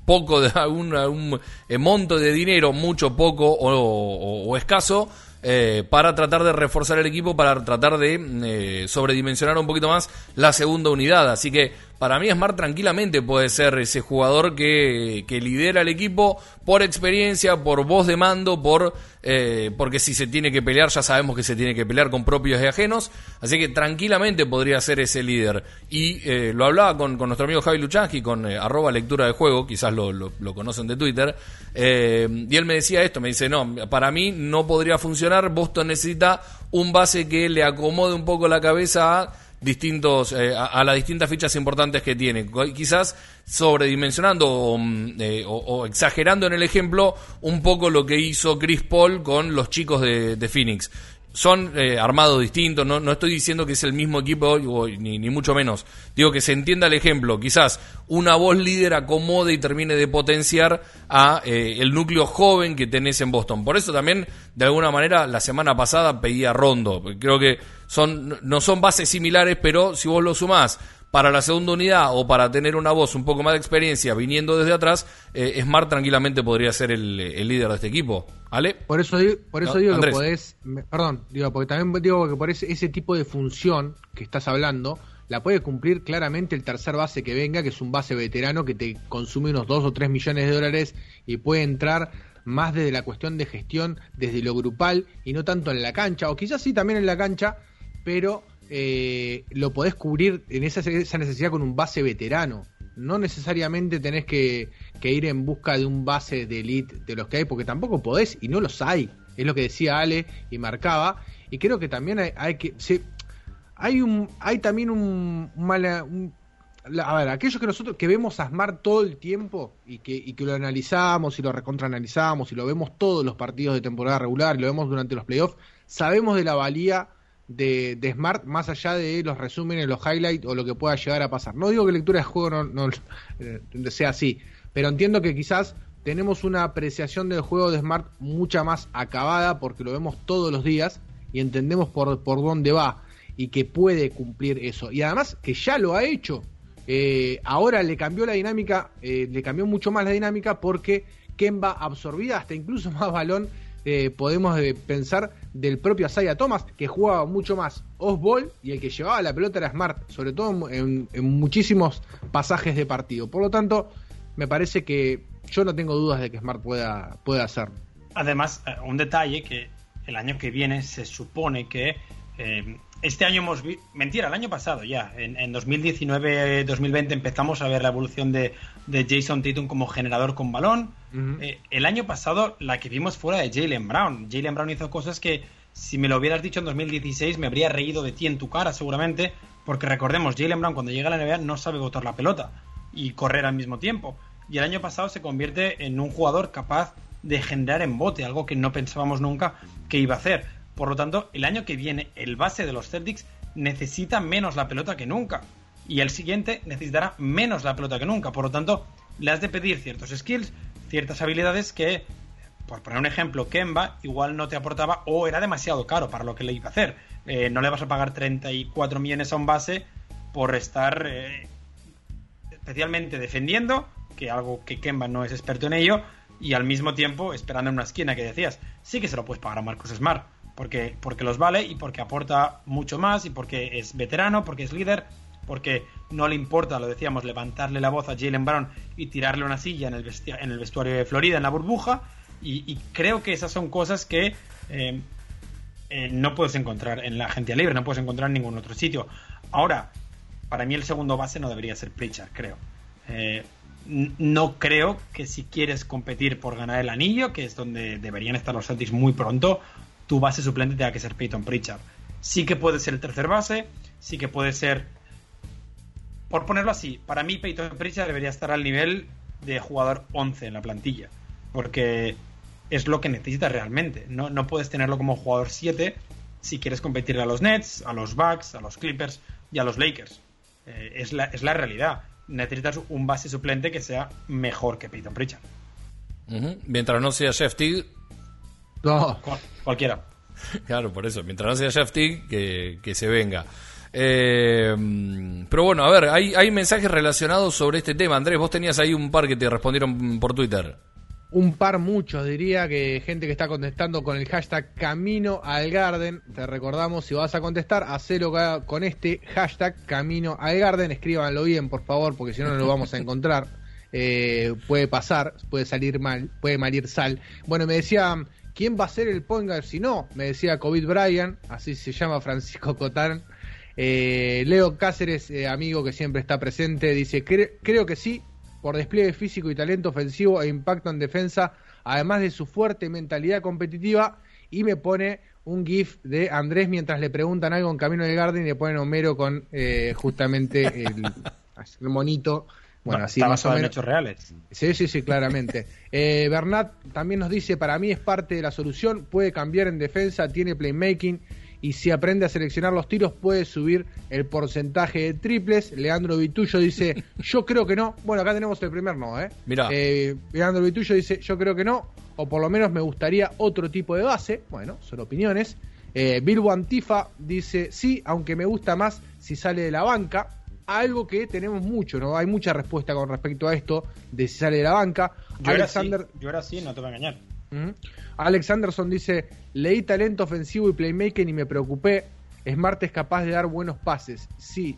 poco de algún, algún eh, monto de dinero, mucho, poco o, o, escaso, eh, para tratar de reforzar el equipo, para tratar de eh, sobredimensionar un poquito más la segunda unidad. Así que para mí Smart tranquilamente puede ser ese jugador que, que lidera el equipo por experiencia, por voz de mando, por eh, porque si se tiene que pelear ya sabemos que se tiene que pelear con propios y ajenos. Así que tranquilamente podría ser ese líder. Y eh, lo hablaba con, con, nuestro amigo Javi Luchansky, con eh, arroba lectura de juego, quizás lo, lo, lo conocen de Twitter. y él me decía esto, me dice, no, para mí no podría funcionar, Boston necesita un base que le acomode un poco la cabeza a distintos eh, a, las distintas fichas importantes que tiene. Quizás sobredimensionando o, eh, o, exagerando en el ejemplo un poco lo que hizo Chris Paul con los chicos de Phoenix. Son eh, armados distintos, no, no, estoy diciendo que es el mismo equipo, ni, ni, mucho menos. Digo que se entienda el ejemplo. Quizás una voz líder acomode y termine de potenciar a eh, el núcleo joven que tenés en Boston. Por eso también, de alguna manera, la semana pasada pedía Rondo. Creo que son, no son bases similares, pero si vos lo sumás para la segunda unidad o para tener una voz un poco más de experiencia viniendo desde atrás, eh, Smart tranquilamente podría ser el, el, líder de este equipo. ¿Ale? Por eso, digo, por eso no, digo Andrés. que podés, perdón, digo, porque también digo que por ese, ese tipo de función que estás hablando, la puede cumplir claramente el tercer base que venga, que es un base veterano que te consume unos 2 o 3 millones de dólares y puede entrar más desde la cuestión de gestión, desde lo grupal y no tanto en la cancha, o quizás sí también en la cancha, pero eh, lo podés cubrir en esa, necesidad con un base veterano. No necesariamente tenés que, ir en busca de un base de elite de los que hay, porque tampoco podés y no los hay. Es lo que decía Ale y marcaba. Y creo que también hay, que. Hay hay también un, mala, un a ver, aquellos que nosotros que vemos a Smart todo el tiempo y que, y que lo analizamos y lo recontraanalizamos y lo vemos todos los partidos de temporada regular y lo vemos durante los playoffs, sabemos de la valía de, Smart más allá de los resúmenes, los highlights o lo que pueda llegar a pasar. No digo que lectura de juego no, no eh, sea así, pero entiendo que quizás tenemos una apreciación del juego de Smart mucha más acabada porque lo vemos todos los días y entendemos por, por dónde va y que puede cumplir eso. Y además que ya lo ha hecho eh, ahora le cambió la dinámica, eh, le cambió mucho más la dinámica porque Kemba absorbía hasta incluso más balón, eh, podemos eh, pensar, del propio Asaya Thomas, que jugaba mucho más off-ball y el que llevaba la pelota era Smart, sobre todo en, muchísimos pasajes de partido. Por lo tanto, me parece que yo no tengo dudas de que Smart pueda, pueda hacerlo. Además, un detalle que el año que viene se supone que eh, este año hemos visto, mentira, el año pasado ya, en, en 2019-2020 empezamos a ver la evolución de, de, Jason Tatum como generador con balón. Uh -huh. eh, el año pasado la que vimos fuera de Jalen Brown. Jalen Brown hizo cosas que si me lo hubieras dicho en 2016 me habría reído de ti en tu cara seguramente, porque recordemos, Jalen Brown cuando llega a la NBA no sabe botar la pelota y correr al mismo tiempo. Y el año pasado se convierte en un jugador capaz de generar en bote, algo que no pensábamos nunca que iba a hacer. Por lo tanto, el año que viene, el base de los Celtics necesita menos la pelota que nunca. Y el siguiente necesitará menos la pelota que nunca. Por lo tanto, le has de pedir ciertos skills, ciertas habilidades que, por poner un ejemplo, Kemba igual no te aportaba o era demasiado caro para lo que le iba a hacer. Eh, no le vas a pagar 34 millones a un base por estar eh, especialmente defendiendo, que algo que Kemba no es experto en ello, y al mismo tiempo esperando en una esquina que decías, sí que se lo puedes pagar a Marcus Smart porque, porque los vale y porque aporta mucho más y porque es veterano, porque es líder, porque no le importa, lo decíamos, levantarle la voz a Jalen Brown y tirarle una silla en el, en el vestuario de Florida, en la burbuja, y, creo que esas son cosas que eh, eh, no puedes encontrar en la agencia libre, no puedes encontrar en ningún otro sitio. Ahora, para mí el segundo base no debería ser Pritchard, creo. Eh, no creo que si quieres competir por ganar el anillo, que es donde deberían estar los Celtics muy pronto, tu base suplente tenga que ser Peyton Pritchard. Sí que puede ser el tercer base, sí que puede ser. Por ponerlo así, para mí Peyton Pritchard debería estar al nivel de jugador 11 en la plantilla, porque es lo que necesitas realmente. No, no puedes tenerlo como jugador 7 si quieres competir a los Nets, a los Bucks, a los Clippers y a los Lakers. Eh, es, la, es la realidad. Necesitas un base suplente que sea mejor que Peyton Pritchard. Mientras no sea Jeff Cualquiera. Claro, por eso. Mientras no sea Teague, que, que se venga. Eh, pero bueno, a ver, hay, hay mensajes relacionados sobre este tema. Andrés, vos tenías ahí un par que te respondieron por Twitter. Un par muchos, diría que gente que está contestando con el hashtag Camino al Garden. Te recordamos, si vas a contestar, hacelo con este hashtag Camino al Garden. Escríbanlo bien, por favor, porque si no, no lo vamos a encontrar. Eh, puede pasar, puede salir mal, puede malir sal. Bueno, me decía ¿Quién va a ser el point guard si no? Me decía COVID Bryan, así se llama Francisco Cotán. Eh, Leo Cáceres, eh, amigo que siempre está presente, dice, Cre creo que sí, por despliegue físico y talento ofensivo e impacto en defensa, además de su fuerte mentalidad competitiva, y me pone un GIF de Andrés mientras le preguntan algo en Camino del Garden y le ponen Homero con eh, justamente el, el monito bueno, así más o menos. en hechos reales. Sí, sí, sí, claramente. eh, Bernat también nos dice, para mí es parte de la solución, puede cambiar en defensa, tiene playmaking y si aprende a seleccionar los tiros puede subir el porcentaje de triples. Leandro Vitullo dice, yo creo que no. Bueno, acá tenemos el primer no, ¿eh? Mira. Eh, Leandro Vitullo dice, yo creo que no, o por lo menos me gustaría otro tipo de base. Bueno, son opiniones. Eh, Bilbo Antifa dice, sí, aunque me gusta más si sale de la banca algo que tenemos mucho, ¿no? Hay mucha respuesta con respecto a esto de si sale de la banca. Yo Alexander... era sí, yo era sí, no te voy a engañar. Uh -huh. Alex Anderson dice, leí talento ofensivo y playmaking y me preocupé. Smart es capaz de dar buenos pases. Sí,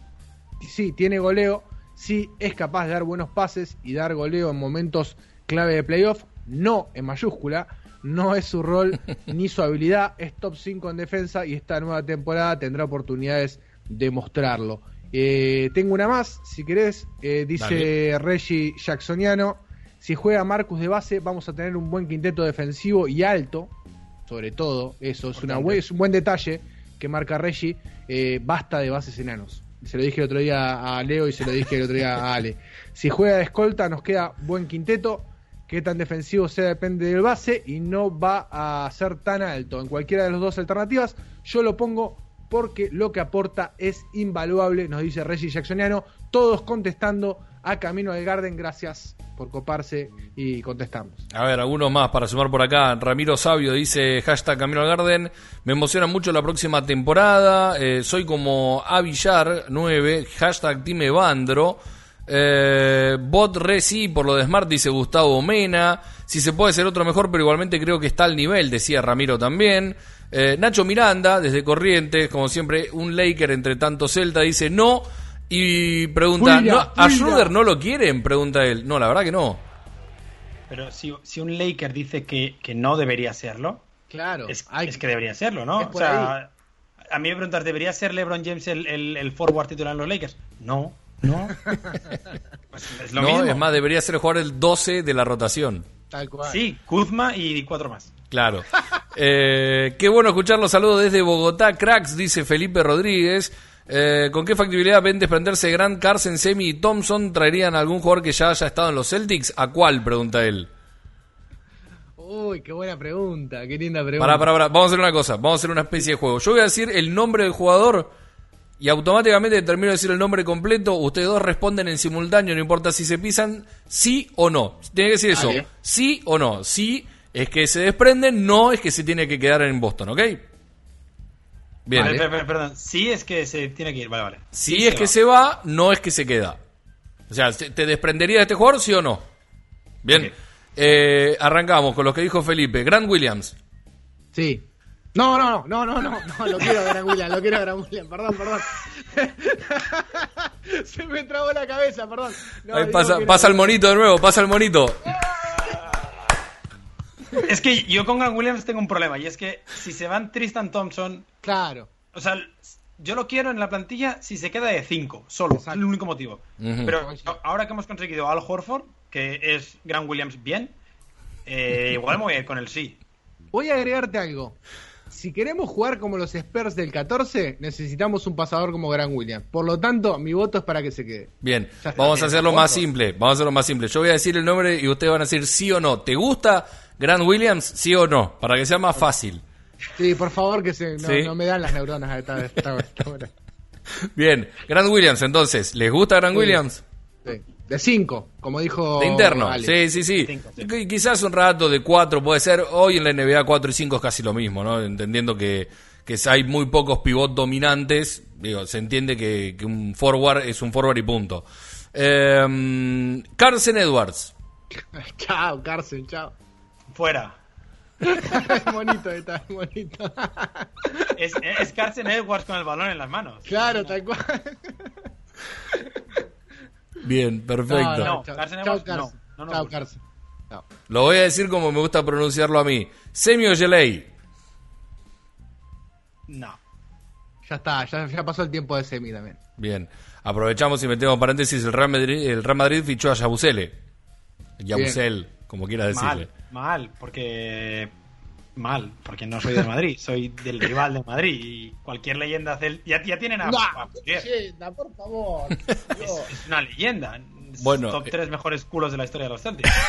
sí, tiene goleo. Sí, es capaz de dar buenos pases y dar goleo en momentos clave de playoff. no en mayúscula, no es su rol ni su habilidad, es top 5 en defensa y esta nueva temporada tendrá oportunidades de mostrarlo. Eh, tengo una más, si querés, eh, dice Dale. Reggie Jacksoniano, si juega Marcus de base vamos a tener un buen quinteto defensivo y alto, sobre todo, eso es, una un buen detalle que marca Reggie, eh, basta de bases enanos. Se lo dije el otro día a Leo y se lo dije el otro día a Ale. Si juega de escolta nos queda buen quinteto, que tan defensivo sea depende del base y no va a ser tan alto. En cualquiera de las dos alternativas yo lo pongo porque lo que aporta es invaluable, nos dice Reggie Jacksoniano, todos contestando a Camino del Garden, gracias por coparse y contestamos. A ver, algunos más para sumar por acá. Ramiro Sabio dice hashtag Camino al Garden. Me emociona mucho la próxima temporada. Eh, soy como Avillar 9, hashtag Team Evandro. Eh, bot Resi por lo de Smart dice Gustavo Mena. Si se puede ser otro mejor, pero igualmente creo que está al nivel, decía Ramiro también. Eh, Nacho Miranda, desde Corrientes, como siempre, un Laker entre tanto Celta, dice no. Y pregunta, Fuera, ¿no, ¿a. Schroeder no lo quieren? Pregunta él. No, la verdad que no. Pero si, si un Laker dice que, que no debería serlo, Claro, es, hay- es que debería serlo, ¿no? O sea, a mí me preguntas, ¿debería ser LeBron James el, el, el forward titular en los Lakers? No, no. Pues es lo no, mismo. es más, debería ser jugar el 12 de la rotación. tal cual. Sí, Kuzma y cuatro más. Claro. Eh, qué bueno escucharlo. Saludos desde Bogotá, cracks, dice Felipe Rodríguez. Eh, ¿Con qué factibilidad ven desprenderse Grant, Carson, Semi y Thompson? ¿Traerían a algún jugador que ya haya estado en los Celtics? ¿A cuál? Pregunta él. Uy, qué buena pregunta, qué linda pregunta. Pará, pará, pará. Vamos a hacer una cosa. Vamos a hacer una especie de juego. Yo voy a decir el nombre del jugador y automáticamente termino de decir el nombre completo. Ustedes dos responden en simultáneo, no importa si se pisan, sí o no. Tiene que decir eso. Dale. Sí o no. Sí es que se desprenden, no es que se tiene que quedar en Boston, ¿ok? Bien. Vale, per- per- perdón, sí es que se tiene que ir, vale, vale. Si Sí es se que va. se va, no es que se queda. O sea, ¿te desprendería de este jugador, sí o no? Bien. Eh, arrancamos con lo que dijo Felipe. Grant Williams. Sí. No, no, no, no, no, no, no, lo quiero a Gran William, lo quiero a Gran William, perdón, perdón. Se me trabó la cabeza, perdón. No, Ahí pasa, pasa no. el monito de nuevo, pasa el monito. Es que yo con Grant Williams tengo un problema y es que si se van Tristan Thompson, Claro. o sea, yo lo quiero en la plantilla si se queda de 5, solo, Exacto. es el único motivo. Pero ahora que hemos conseguido Al Horford, que es Grant Williams bien, eh, igual me voy a ir con el sí. Voy a agregarte algo. Si queremos jugar como los Spurs del 14, necesitamos un pasador como Gran William. Por lo tanto, mi voto es para que se quede. Bien, vamos a hacerlo más simple. Vamos a hacerlo más simple. Yo voy a decir el nombre y ustedes van a decir sí o no. ¿Te gusta Grant Williams? Sí o no. Para que sea más fácil. Sí, por favor, que se, no, Sí. no me dan las neuronas a esta, esta- esta hora. Bien, Grant Williams, entonces. ¿Les gusta Grant Sí. Williams? Sí. De 5, como dijo. De interno. Ale. Sí, sí, sí. Cinco, sí. Quizás un rato de 4 puede ser. Hoy en la NBA 4 y 5 es casi lo mismo, ¿no? Entendiendo que, que hay muy pocos pivot dominantes. Digo, se entiende que, que un forward es un forward y punto. Eh, Carson Edwards. chao, Carson, chao. Fuera. es bonito, está bonito. Es, es Carson Edwards con el balón en las manos. claro, tal cual. Bien, perfecto. no. chao, Carson chao, Edwards, no. Carson. No nos Chao. Carson. Chao. Lo voy a decir como me gusta pronunciarlo a mí. Semio Gelei. No. Ya está, ya, ya pasó el tiempo de semi también. Bien. Aprovechamos y metemos paréntesis. El Real Madrid, el Real Madrid fichó a Yabusele. Yabusel, como quieras decirle. Mal, mal, porque. Mal, porque no soy de Madrid, soy del rival de Madrid. Y cualquier leyenda. cel- Ya, ya tienen a. a Puyol. leyenda, por favor. es, es una leyenda. Es Bueno, top eh. 3 mejores culos de la historia de los Celtics.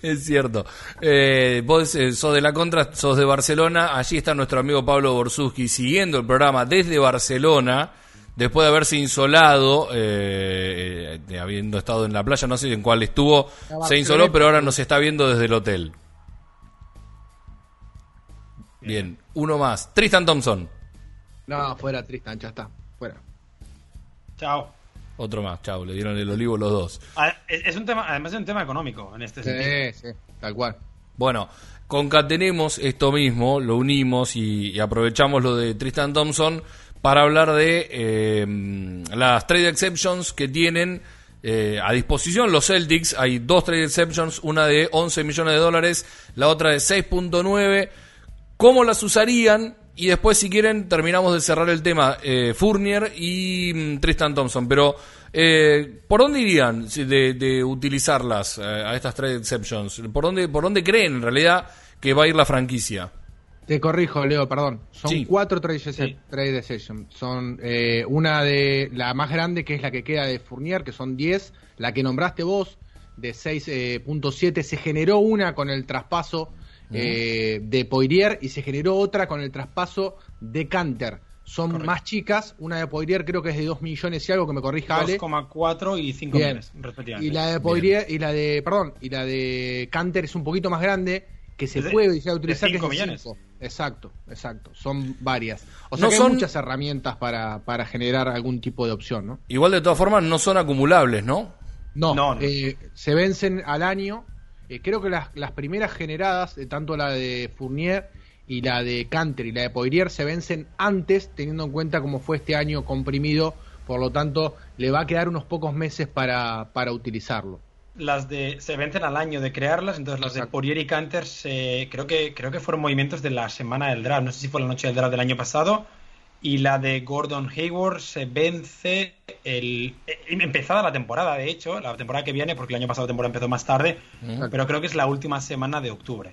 Es cierto. Eh, vos eh, sos de la contra, sos de Barcelona. Allí está nuestro amigo Pablo Borsuski siguiendo el programa desde Barcelona. Después de haberse insolado, eh, habiendo estado en la playa, no sé en cuál estuvo, se insoló, pero ahora nos está viendo desde el hotel. Bien, uno más. Tristan Thompson. No, fuera Tristan, ya está. Fuera. Chao. Otro más, chao, le dieron el olivo los dos. Ah, Es un tema, además es un tema económico en este sentido. Sí, sí, tal cual. Bueno, concatenemos esto mismo, lo unimos y, y aprovechamos lo de Tristan Thompson para hablar de eh, las trade exceptions que tienen eh, a disposición los Celtics. Hay dos trade exceptions, una de 11 millones de dólares, la otra de 6.9. ¿Cómo las usarían? Y después, si quieren, terminamos de cerrar el tema eh, Fournier y mm, Tristan Thompson. Pero, eh, ¿por dónde irían de, de utilizarlas eh, a estas trade exceptions? ¿Por dónde, ¿Por dónde creen en realidad que va a ir la franquicia? Te corrijo, Leo, perdón. Son Sí. cuatro trade, Sí. trade sessions. Son eh, una de la más grande, que es la que queda de Fournier, que son 10. La que nombraste vos, de 6.7. se generó una con el traspaso eh, de Poirier y se generó otra con el traspaso de Canter. Son Correcto. más chicas. Una de Poirier creo que es de 2 millones y algo, que me corrija Ale. 2,4 y 5 Bien. millones, respectivamente. Y la de Poirier, y la de, perdón, y la de Canter es un poquito más grande, que se de- puede de utilizar que es millones. Exacto, exacto. Son varias. O sea No que son- hay muchas herramientas para, para generar algún tipo de opción, ¿no? Igual, de todas formas, no son acumulables, ¿no? No, No, no. eh, se vencen al año. Eh, creo que las, las primeras generadas, eh, tanto la de Fournier y la de Canter y la de Poirier, se vencen antes, teniendo en cuenta cómo fue este año comprimido. Por lo tanto, le va a quedar unos pocos meses para, para utilizarlo. Las de se vencen al año de crearlas, entonces las de. Poirier y Canter se- creo que creo que fueron movimientos de la semana del draft, no sé si fue la noche del draft del año pasado y la de Gordon Hayward se vence el eh, empezada la temporada, de hecho, la temporada que viene porque el año pasado la temporada empezó más tarde, pero creo que es la última semana de octubre.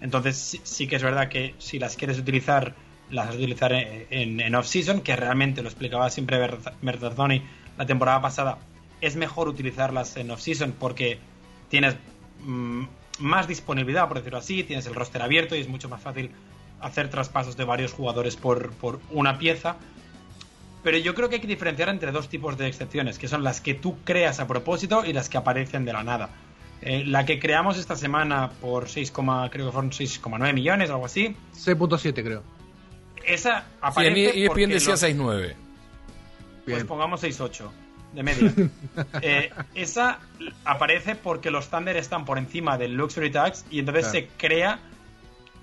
Entonces sí, sí que es verdad que si las quieres utilizar, las vas a utilizar en, en- en off-season, que realmente lo explicaba siempre Berta- Bertazzoni la temporada pasada, es mejor utilizarlas en off-season porque tienes mm, más disponibilidad, por decirlo así, tienes el roster abierto y es mucho más fácil hacer traspasos de varios jugadores por, por una pieza. Pero yo creo que hay que diferenciar entre dos tipos de excepciones, que son las que tú creas a propósito y las que aparecen de la nada. Eh, la que creamos esta semana por 6, creo que fueron 6,9 millones, algo así. 6.7 creo. Esa Sí, en aparece ESPN porque decía los- 6-9. pues pongamos 6-8 de media. Eh, esa aparece porque los Thunder están por encima del Luxury Tax y entonces Claro. se crea.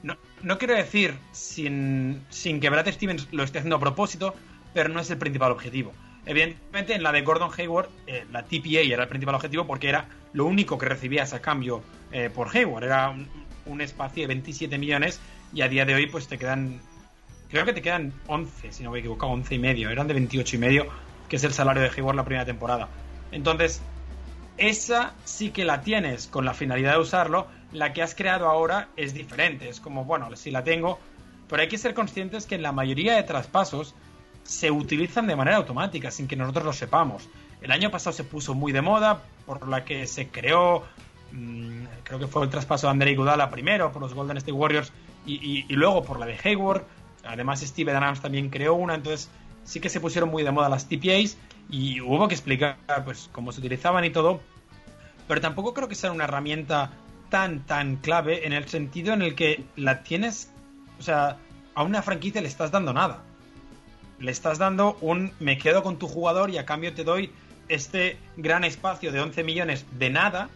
No, no quiero decir sin, sin que Brad Stevens lo esté haciendo a propósito, pero no es el principal objetivo. Evidentemente, en la de Gordon Hayward, eh, la TPA era el principal objetivo porque era lo único que recibías a cambio eh, por Hayward. Era un, un espacio de 27 millones y a día de hoy, pues te quedan Creo que te quedan 11, si no me he equivocado, 11 y medio. Eran de 28 y medio, que es el salario de Hayward la primera temporada. Entonces, esa sí que la tienes con la finalidad de usarlo. La que has creado ahora es diferente. Es como, bueno, sí la tengo. Pero hay que ser conscientes que en la mayoría de traspasos se utilizan de manera automática, sin que nosotros lo sepamos. El año pasado se puso muy de moda, por la que se creó, mm, creo que fue el traspaso de Andre Iguodala primero por los Golden State Warriors y, y- y luego por la de Hayward. Además, Steve Adams también creó una, entonces sí que se pusieron muy de moda las TPAs y hubo que explicar pues cómo se utilizaban y todo. Pero tampoco creo que sea una herramienta tan, tan clave en el sentido en el que la tienes, o sea, a una franquicia le estás dando nada. Le estás dando un me quedo con tu jugador y a cambio te doy este gran espacio de 11 millones de nada.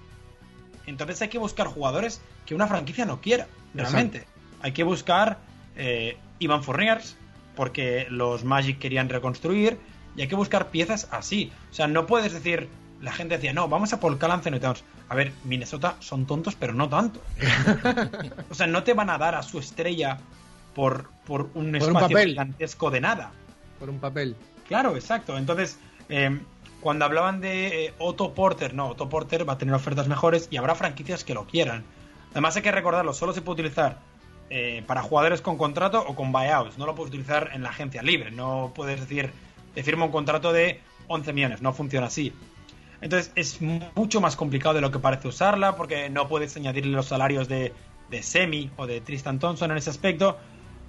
Entonces hay que buscar jugadores que una franquicia no quiera, realmente. Hay que buscar eh, Ivan Fourniers, porque los Magic querían reconstruir, y hay que buscar piezas así. O sea, no puedes decir, la gente decía, no, vamos a por Cal Anthony Towns. A ver, Minnesota son tontos, pero no tanto. o sea, no te van a dar a su estrella por, por un Por un espacio papel. gigantesco de nada. Por un papel. Claro, exacto. Entonces, eh, cuando hablaban de eh, Otto Porter, no, Otto Porter va a tener ofertas mejores y habrá franquicias que lo quieran. Además hay que recordarlo, solo se puede utilizar eh, para jugadores con contrato o con buyouts. No lo puedes utilizar en la agencia libre. No puedes decir, te firmo un contrato de 11 millones. No funciona así. Entonces es mucho más complicado de lo que parece usarla porque no puedes añadirle los salarios de, Semi o de Tristan Thompson en ese aspecto.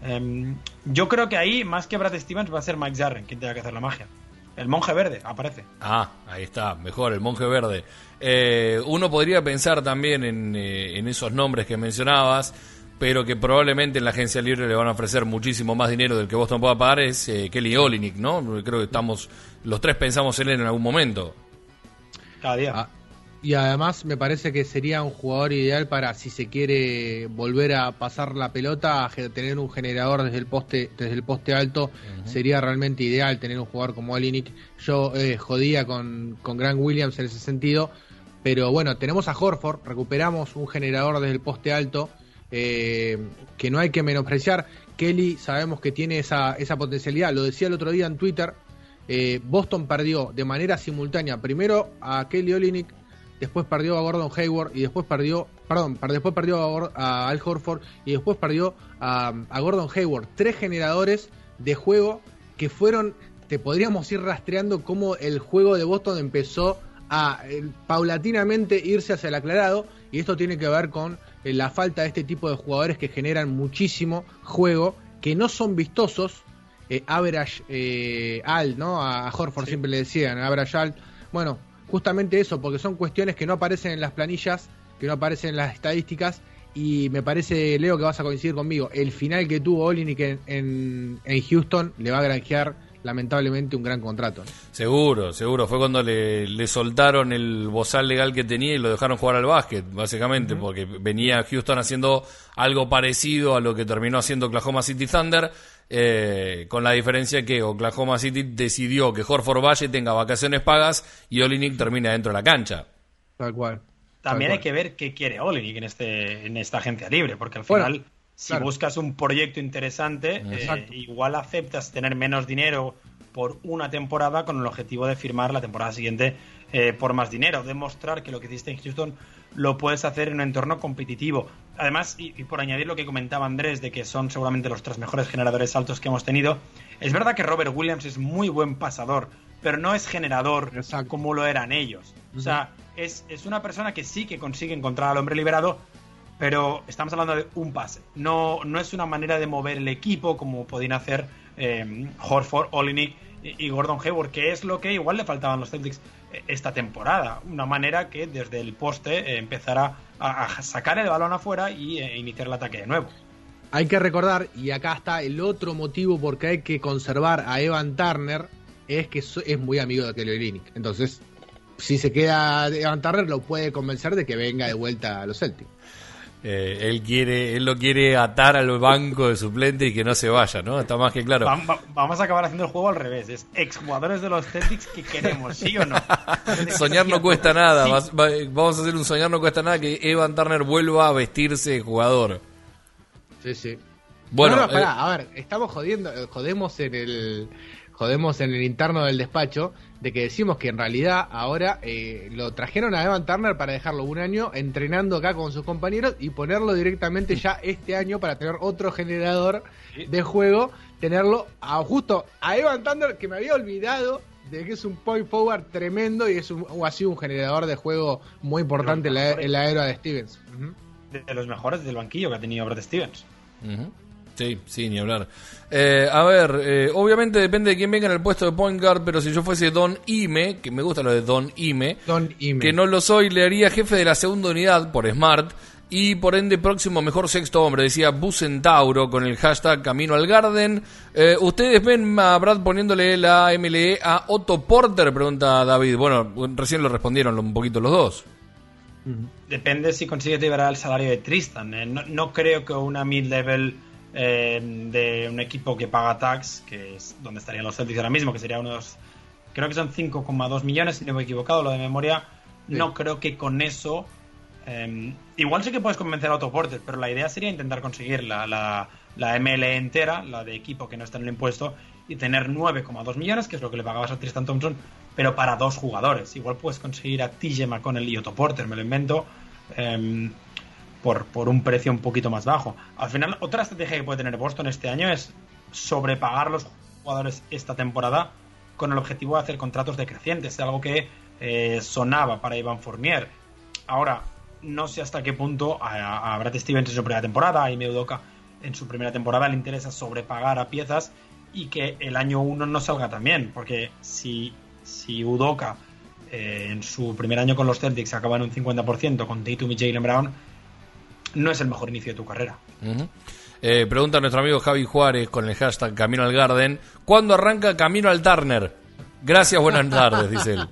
Em, yo creo que ahí, más que Brad Stevens, va a ser Mike Jarren quien tenga que hacer la magia. El monje verde aparece. Ah, ahí está, mejor, el monje verde. Eh, uno podría pensar también en, eh, en esos nombres que mencionabas, pero que probablemente en la agencia libre le van a ofrecer muchísimo más dinero del que Boston pueda pagar, es eh, Kelly Olynyk, ¿no? Creo que estamos, los tres pensamos en él en algún momento. Cada día. Ah, Y además me parece que sería un jugador ideal para si se quiere volver a pasar la pelota, a tener un generador desde el poste, desde el poste alto, sería realmente ideal tener un jugador como Olinik. Yo eh, jodía con, con Grant Williams en ese sentido, pero bueno, tenemos a Horford, recuperamos un generador desde el poste alto, eh, que no hay que menospreciar. Kelly sabemos que tiene esa, esa potencialidad, lo decía el otro día en Twitter, eh, Boston perdió de manera simultánea primero a Kelly Olynyk, después perdió a Gordon Hayward y después perdió, perdón, per- después perdió a, Al Horford y después perdió a, Gordon Hayward. Tres generadores de juego que fueron, te podríamos ir rastreando cómo el juego de Boston empezó a eh, paulatinamente irse hacia el aclarado y esto tiene que ver con la falta de este tipo de jugadores que generan muchísimo juego, que no son vistosos, eh, average eh, al, ¿no? A, Horford siempre le decían, average al. Bueno, justamente eso, porque son cuestiones que no aparecen en las planillas, que no aparecen en las estadísticas. Y me parece, Leo, que vas a coincidir conmigo. El final que tuvo Olinik en, en, en Houston le va a granjear, lamentablemente, un gran contrato. ¿no? Seguro, seguro. Fue cuando le, le soltaron el bozal legal que tenía y lo dejaron jugar al básquet, básicamente, porque venía Houston haciendo algo parecido a lo que terminó haciendo Oklahoma City Thunder, eh, con la diferencia que Oklahoma City decidió que Horford Valle tenga vacaciones pagas y Olinik termina dentro de la cancha. Tal cual. También Tal hay que ver qué quiere Olenek en, este, en esta agencia libre, porque al Bueno, final, si claro. buscas un proyecto interesante, eh, igual aceptas tener menos dinero por una temporada con el objetivo de firmar la temporada siguiente eh, por más dinero, demostrar que lo que hiciste en Houston lo puedes hacer en un entorno competitivo. Además, y, y por añadir lo que comentaba Andrés, de que son seguramente los tres mejores generadores altos que hemos tenido, es verdad que Robert Williams es muy buen pasador, pero no es generador Exacto. como lo eran ellos. O sea, es, es una persona que sí que consigue encontrar al hombre liberado, pero estamos hablando de un pase. No, no es una manera de mover el equipo como podían hacer eh, Horford, Olinik y, Gordon Hayward, que es lo que igual le faltaban los Celtics eh, esta temporada. Una manera que desde el poste eh, empezara a, sacar el balón afuera y eh, iniciar el ataque de nuevo. Hay que recordar, y acá está el otro motivo por qué hay que conservar a Evan Turner, es que es muy amigo de Kelly Olynyk. Entonces, si se queda Evan Turner, lo puede convencer de que venga de vuelta a los Celtics. Eh, él quiere, él lo quiere atar al banco de suplente y que no se vaya, ¿no? Está más que claro. Va- va- vamos a acabar haciendo el juego al revés. Es exjugadores de los Celtics que queremos, ¿sí o no? Soñar no cuesta nada. Sí. Vas- va- Vamos a hacer un soñar no cuesta nada que Evan Turner vuelva a vestirse de jugador. Sí, sí. Bueno, No, no, pará, eh, a ver, estamos jodiendo, eh, jodemos en el jodemos en el interno del despacho de que decimos que en realidad ahora eh, lo trajeron a Evan Turner para dejarlo un año entrenando acá con sus compañeros y ponerlo directamente ya este año para tener otro generador de juego, tenerlo a, justo a Evan Turner que me había olvidado de que es un point forward tremendo y es un, o así un generador de juego muy importante en la, en la era de Stevens. Ujú. de los mejores del banquillo que ha tenido Brad Stevens. Ujú. Sí, sí, ni hablar. Eh, a ver, eh, obviamente depende de quién venga en el puesto de point guard, pero si yo fuese Don Ime, que me gusta lo de Don Ime, Don Ime. que no lo soy, le haría jefe de la segunda unidad por Smart y por ende próximo mejor sexto hombre, decía Bucentauro con el hashtag Camino al Garden. Eh, ¿Ustedes ven a Brad poniéndole la MLE a Otto Porter? Pregunta David. Bueno, recién lo respondieron un poquito los dos. Depende si consigue liberar el salario de Tristan. eh. No, no creo que una mid-level eh, de un equipo que paga tax, que es donde estarían los Celtics ahora mismo, que sería unos. Creo que son 5,2 millones, si no me he equivocado, lo de memoria. No creo que con eso. eh, igual sí que puedes convencer a Otto Porter, pero la idea sería intentar conseguir la, la, la MLE entera, la de equipo que no está en el impuesto, y tener 9,2 millones, que es lo que le pagabas a Tristan Thompson, pero para dos jugadores. Igual puedes conseguir a TJ McConnell y Otto Porter, me lo invento, em, por, por un precio un poquito más bajo. Al final, otra estrategia que puede tener Boston este año es sobrepagar los jugadores esta temporada con el objetivo de hacer contratos decrecientes, algo que eh, sonaba para Ivan Fournier. Ahora, no sé hasta qué punto a, a Brad Stevens en su primera temporada, a Ime Udoka en su primera temporada le interesa sobrepagar a piezas y que el año 1 no salga también, porque si, si Udoka eh, en su primer año con los Celtics acaba en un 50% con Tatum y Jalen Brown, no es el mejor inicio de tu carrera. Eh, pregunta nuestro amigo Javi Juárez con el hashtag Camino al Garden. ¿Cuándo arranca Camino al Turner? Gracias, buenas tardes, dice él.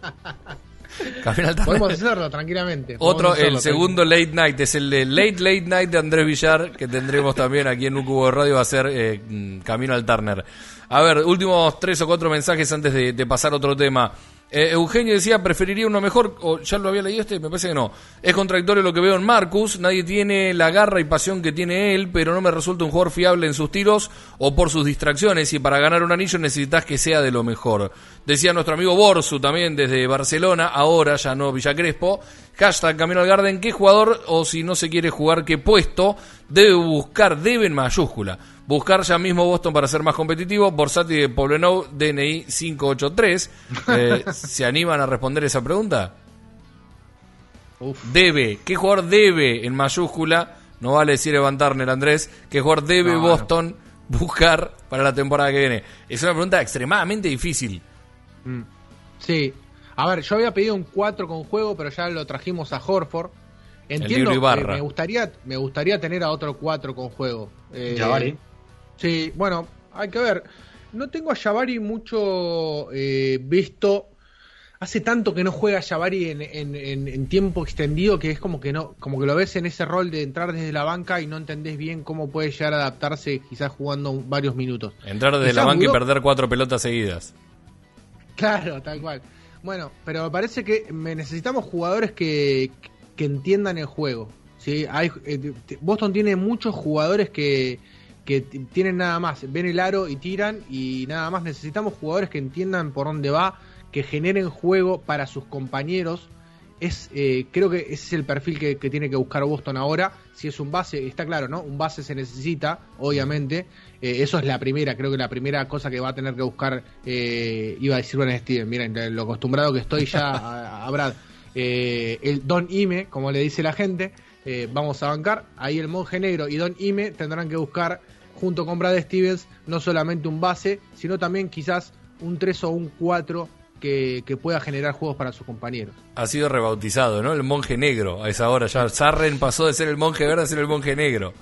Camino al Turner. Podemos hacerlo tranquilamente. podemos Otro, hacerlo el segundo late night, es el de Late Late Night de Andrés Villar, que tendremos también aquí en un cubo de radio, va a ser eh, mm, Camino al Turner. A ver, últimos tres o cuatro mensajes antes de, de pasar a otro tema. Eh, Eugenio decía, preferiría uno mejor, o ya lo había leído este, me parece que no. Es contradictorio lo que veo en Marcus, nadie tiene la garra y pasión que tiene él, pero no me resulta un jugador fiable en sus tiros o por sus distracciones, y para ganar un anillo necesitas que sea de lo mejor. Decía nuestro amigo Borsu también desde Barcelona, ahora ya no Villa Crespo. Hashtag Camino al Garden, ¿qué jugador o si no se quiere jugar qué puesto debe buscar, debe en mayúscula? Buscar ya mismo Boston para ser más competitivo. Borsati de Poblenou, DNI 583. Eh, ¿Se animan a responder esa pregunta? Uf. Debe. ¿Qué jugador debe en mayúscula? No vale decir Evan Turner, Andrés. ¿Qué jugador debe No, no. Boston buscar para la temporada que viene? Es una pregunta extremadamente difícil. Mm. Sí. A ver, yo había pedido un 4 con juego, pero ya lo trajimos a Horford. Entiendo, libro Ibarra. eh, me gustaría me gustaría tener a otro 4 con juego. Eh, Jabari. Sí, bueno, hay que ver. No tengo a Jabari mucho eh, visto. Hace tanto que no juega Jabari en, en- en- en tiempo extendido que es como que no, como que lo ves en ese rol de entrar desde la banca y no entendés bien cómo puede llegar a adaptarse quizás jugando varios minutos. Entrar desde Quizás la banca y perder cuatro pelotas seguidas. Claro, tal cual. Bueno, pero me parece que me necesitamos jugadores que, que entiendan el juego. ¿sí? Hay, eh, Boston tiene muchos jugadores que, que tienen nada más, ven el aro y tiran y nada más. Necesitamos jugadores que entiendan por dónde va, que generen juego para sus compañeros. Es, eh, creo que ese es el perfil que, que tiene que buscar Boston ahora. Si es un base, está claro, ¿no? Un base se necesita, obviamente. Eh, eso es la primera, creo que la primera cosa que va a tener que buscar, eh, iba a decir Brian Steven, miren, lo acostumbrado que estoy ya a. Eh, el Don Ime, como le dice la gente, eh, vamos a bancar. Ahí el monje negro y Don Ime tendrán que buscar, junto con Brad Stevens, no solamente un base, sino también quizás un 3 o un 4 que, que pueda generar juegos para sus compañeros. Ha sido rebautizado, ¿no? El monje negro. A esa hora ya. Sarren pasó de ser el monje verde a ser el monje negro.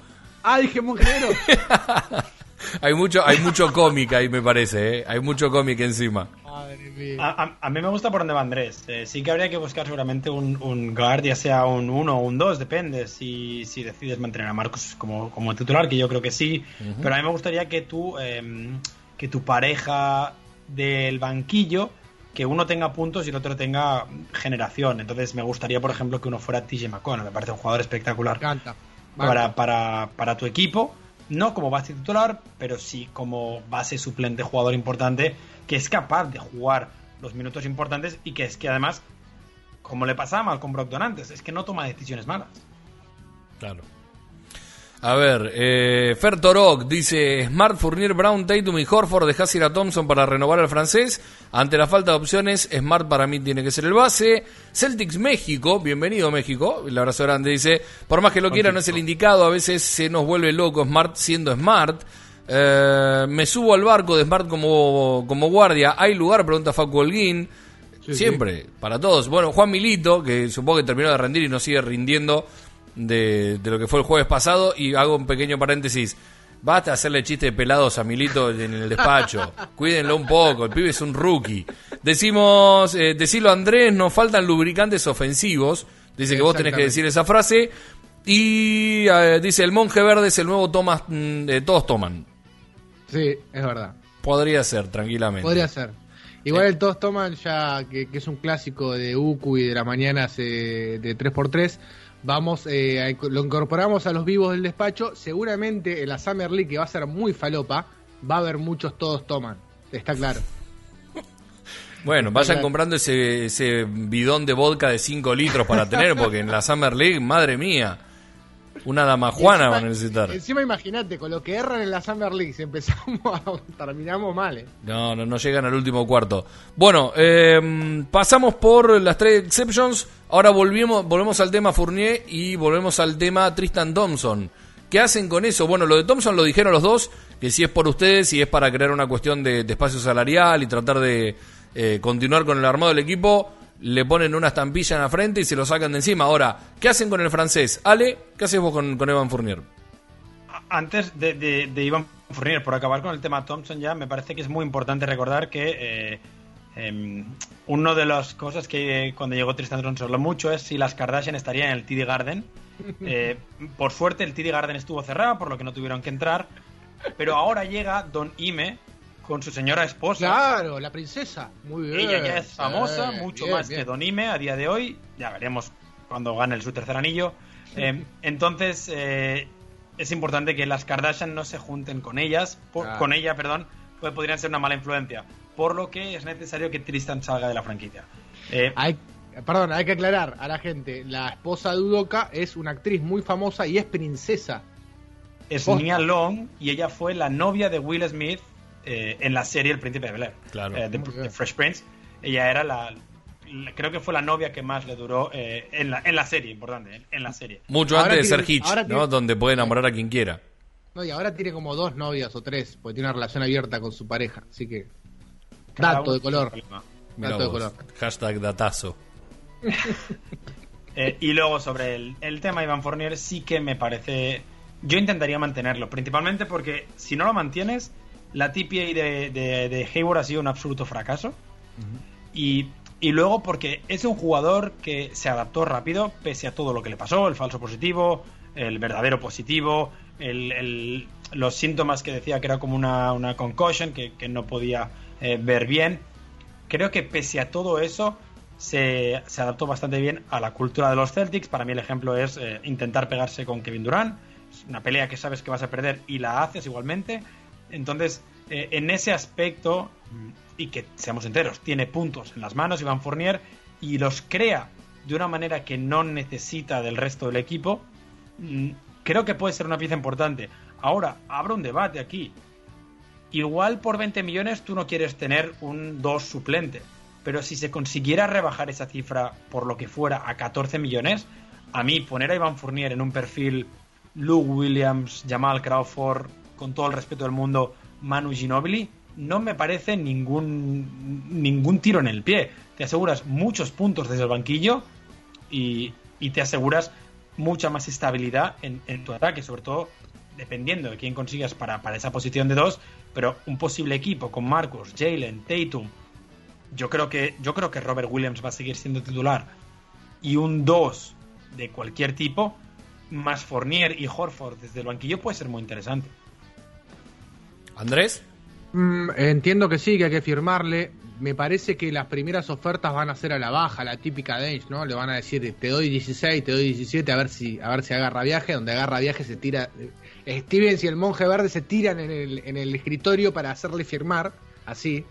Ah, dije monje negro. Hay mucho, hay mucho cómic ahí, me parece, ¿eh? Hay mucho cómic encima. Madre mía. A, a- a mí me gusta por dónde va Andrés. Eh, sí que habría que buscar seguramente un, un guard, ya sea un 1 o un 2, depende si, si decides mantener a Marcos como, como titular, que yo creo que sí. Pero a mí me gustaría que tú, em, que tu pareja del banquillo, que uno tenga puntos y el otro tenga generación. Entonces me gustaría, por ejemplo, que uno fuera TJ McConnell. Me parece un jugador Me espectacular encanta. para, para, para tu equipo, no como base titular, pero sí como base suplente, jugador importante, que es capaz de jugar los minutos importantes y que es que además, como le pasaba mal con Brogdon antes, es que no toma decisiones malas. Claro. A ver, eh, Fer Torok dice: Smart, Fournier, Brown, Tatum y Horford. Dejás ir a Thompson para renovar al francés. Ante la falta de opciones, Smart para mí tiene que ser el base. Celtics México, bienvenido México. El abrazo grande dice: Por más que lo quiera, no es el indicado. A veces se nos vuelve loco Smart siendo Smart. Eh, me subo al barco de Smart como, como guardia. ¿Hay lugar? Pregunta Facu Holguín. Sí, Siempre, para todos. Bueno, Juan Milito, que supongo que terminó de rendir y no sigue rindiendo de, de lo que fue el jueves pasado. Y hago un pequeño paréntesis. Basta hacerle chistes de pelados a Milito en el despacho. Cuídenlo un poco, el pibe es un rookie. Decimos, eh, decirlo Andrés, nos faltan lubricantes ofensivos. Dice que vos tenés que decir esa frase. Y eh, dice, el monje verde es el nuevo Thomas, mm, eh, todos toman. Sí, es verdad. Podría ser, tranquilamente. Podría ser. Igual el Todos Toman, ya que, que es un clásico de UCU y de la mañana hace de 3x3, vamos, eh, lo incorporamos a los vivos del despacho. Seguramente en la Summer League, que va a ser muy falopa, va a haber muchos Todos Toman. Está claro. Bueno, vayan comprando ese, ese bidón de vodka de 5 litros para tener, porque en la Summer League, madre mía, una damajuana van a necesitar. Encima imagínate, con lo que erran en la Summer League, si empezamos a terminamos mal. eh. No, no, no llegan al último cuarto. Bueno, eh, pasamos por las tres exceptions. Ahora volvemos, volvemos al tema Fournier y volvemos al tema Tristan Thompson. ¿Qué hacen con eso? Bueno, lo de Thompson lo dijeron los dos, que si es por ustedes, si es para crear una cuestión de, espacio salarial y tratar de eh, continuar con el armado del equipo, le ponen una estampilla en la frente y se lo sacan de encima. Ahora, ¿qué hacen con el francés? Ale, ¿qué haces vos con, con Evan Fournier? Antes de, de, de Iván Fournier, por acabar con el tema Thompson ya, me parece que es muy importante recordar que eh, Eh, una de las cosas que cuando llegó Tristan Thompson se habló mucho es si las Kardashian estarían en el TD Garden. Eh, por suerte el TD Garden estuvo cerrado, por lo que no tuvieron que entrar. Pero ahora llega Don Ime con su señora esposa. Claro, la princesa. Muy bien. Ella ya es famosa, Sí, mucho bien, más bien. que Don Ime a día de hoy. Ya veremos cuando gane su tercer anillo. Eh, entonces, eh, es importante que las Kardashian no se junten con ellas, por- Claro. con ella, perdón, pues podrían ser una mala influencia. Por lo que es necesario que Tristan salga de la franquicia. Eh, Hay, perdón, hay que aclarar a la gente. La esposa de Udoka es una actriz muy famosa y es princesa. es posta. Nia Long y ella fue la novia de Will Smith eh, en la serie El Príncipe de Bel Air. Claro. Eh, de, Fresh Prince. Ella era la, la- Creo que fue la novia que más le duró eh, en, la, en la serie, importante, en, en la serie. Mucho Ahora antes de ser Hitch, ¿no? tiene- Donde puede enamorar a quien quiera. No, y ahora tiene como dos novias o tres, porque tiene una relación abierta con su pareja. Así que. Dato de color. Dato de color. Hashtag datazo. Eh, y luego sobre el, el tema Iván Fournier sí que me parece... Yo intentaría mantenerlo, principalmente porque si no lo mantienes, la TPA de, de, de Hayward ha sido un absoluto fracaso. y, y luego porque es un jugador que se adaptó rápido pese a todo lo que le pasó, el falso positivo, el verdadero positivo, el- el- los síntomas que decía que era como una, una concussion, que, que no podía eh, ver bien. Creo que pese a todo eso, se, adaptó bastante bien a la cultura de los Celtics. Para mí el ejemplo es eh, intentar pegarse con Kevin Durant. Es una pelea que sabes que vas a perder y la haces igualmente. Entonces, eh, en ese aspecto, mm, y que seamos enteros, tiene puntos en las manos Iván Fournier y los crea de una manera que no necesita del resto del equipo, mm, creo que puede ser una pieza importante. Ahora, abro un debate aquí. Igual por 20 millones tú no quieres tener un 2 suplente, pero si se consiguiera rebajar esa cifra por lo que fuera a 14 millones, a mí poner a Iván Fournier en un perfil Luke Williams, Jamal Crawford, con todo el respeto del mundo, Manu Ginobili, no me parece ningún, ningún tiro en el pie. Te aseguras muchos puntos desde el banquillo y, y te aseguras mucha más estabilidad en, en tu ataque, sobre todo dependiendo de quién consigas para, para esa posición de dos, pero un posible equipo con Marcus, Jalen, Tatum, yo creo que yo creo que Robert Williams va a seguir siendo titular y un 2 de cualquier tipo más Fournier y Horford desde el banquillo puede ser muy interesante. Andrés, Mm, entiendo que sí, que hay que firmarle. Me parece que las primeras ofertas van a ser a la baja, la típica Denge, ¿no? Le van a decir, te doy 16, te doy 17, a ver si, a ver si agarra viaje. Donde agarra viaje se tira. Stevens y el monje verde se tiran en el, en el escritorio para hacerle firmar, así,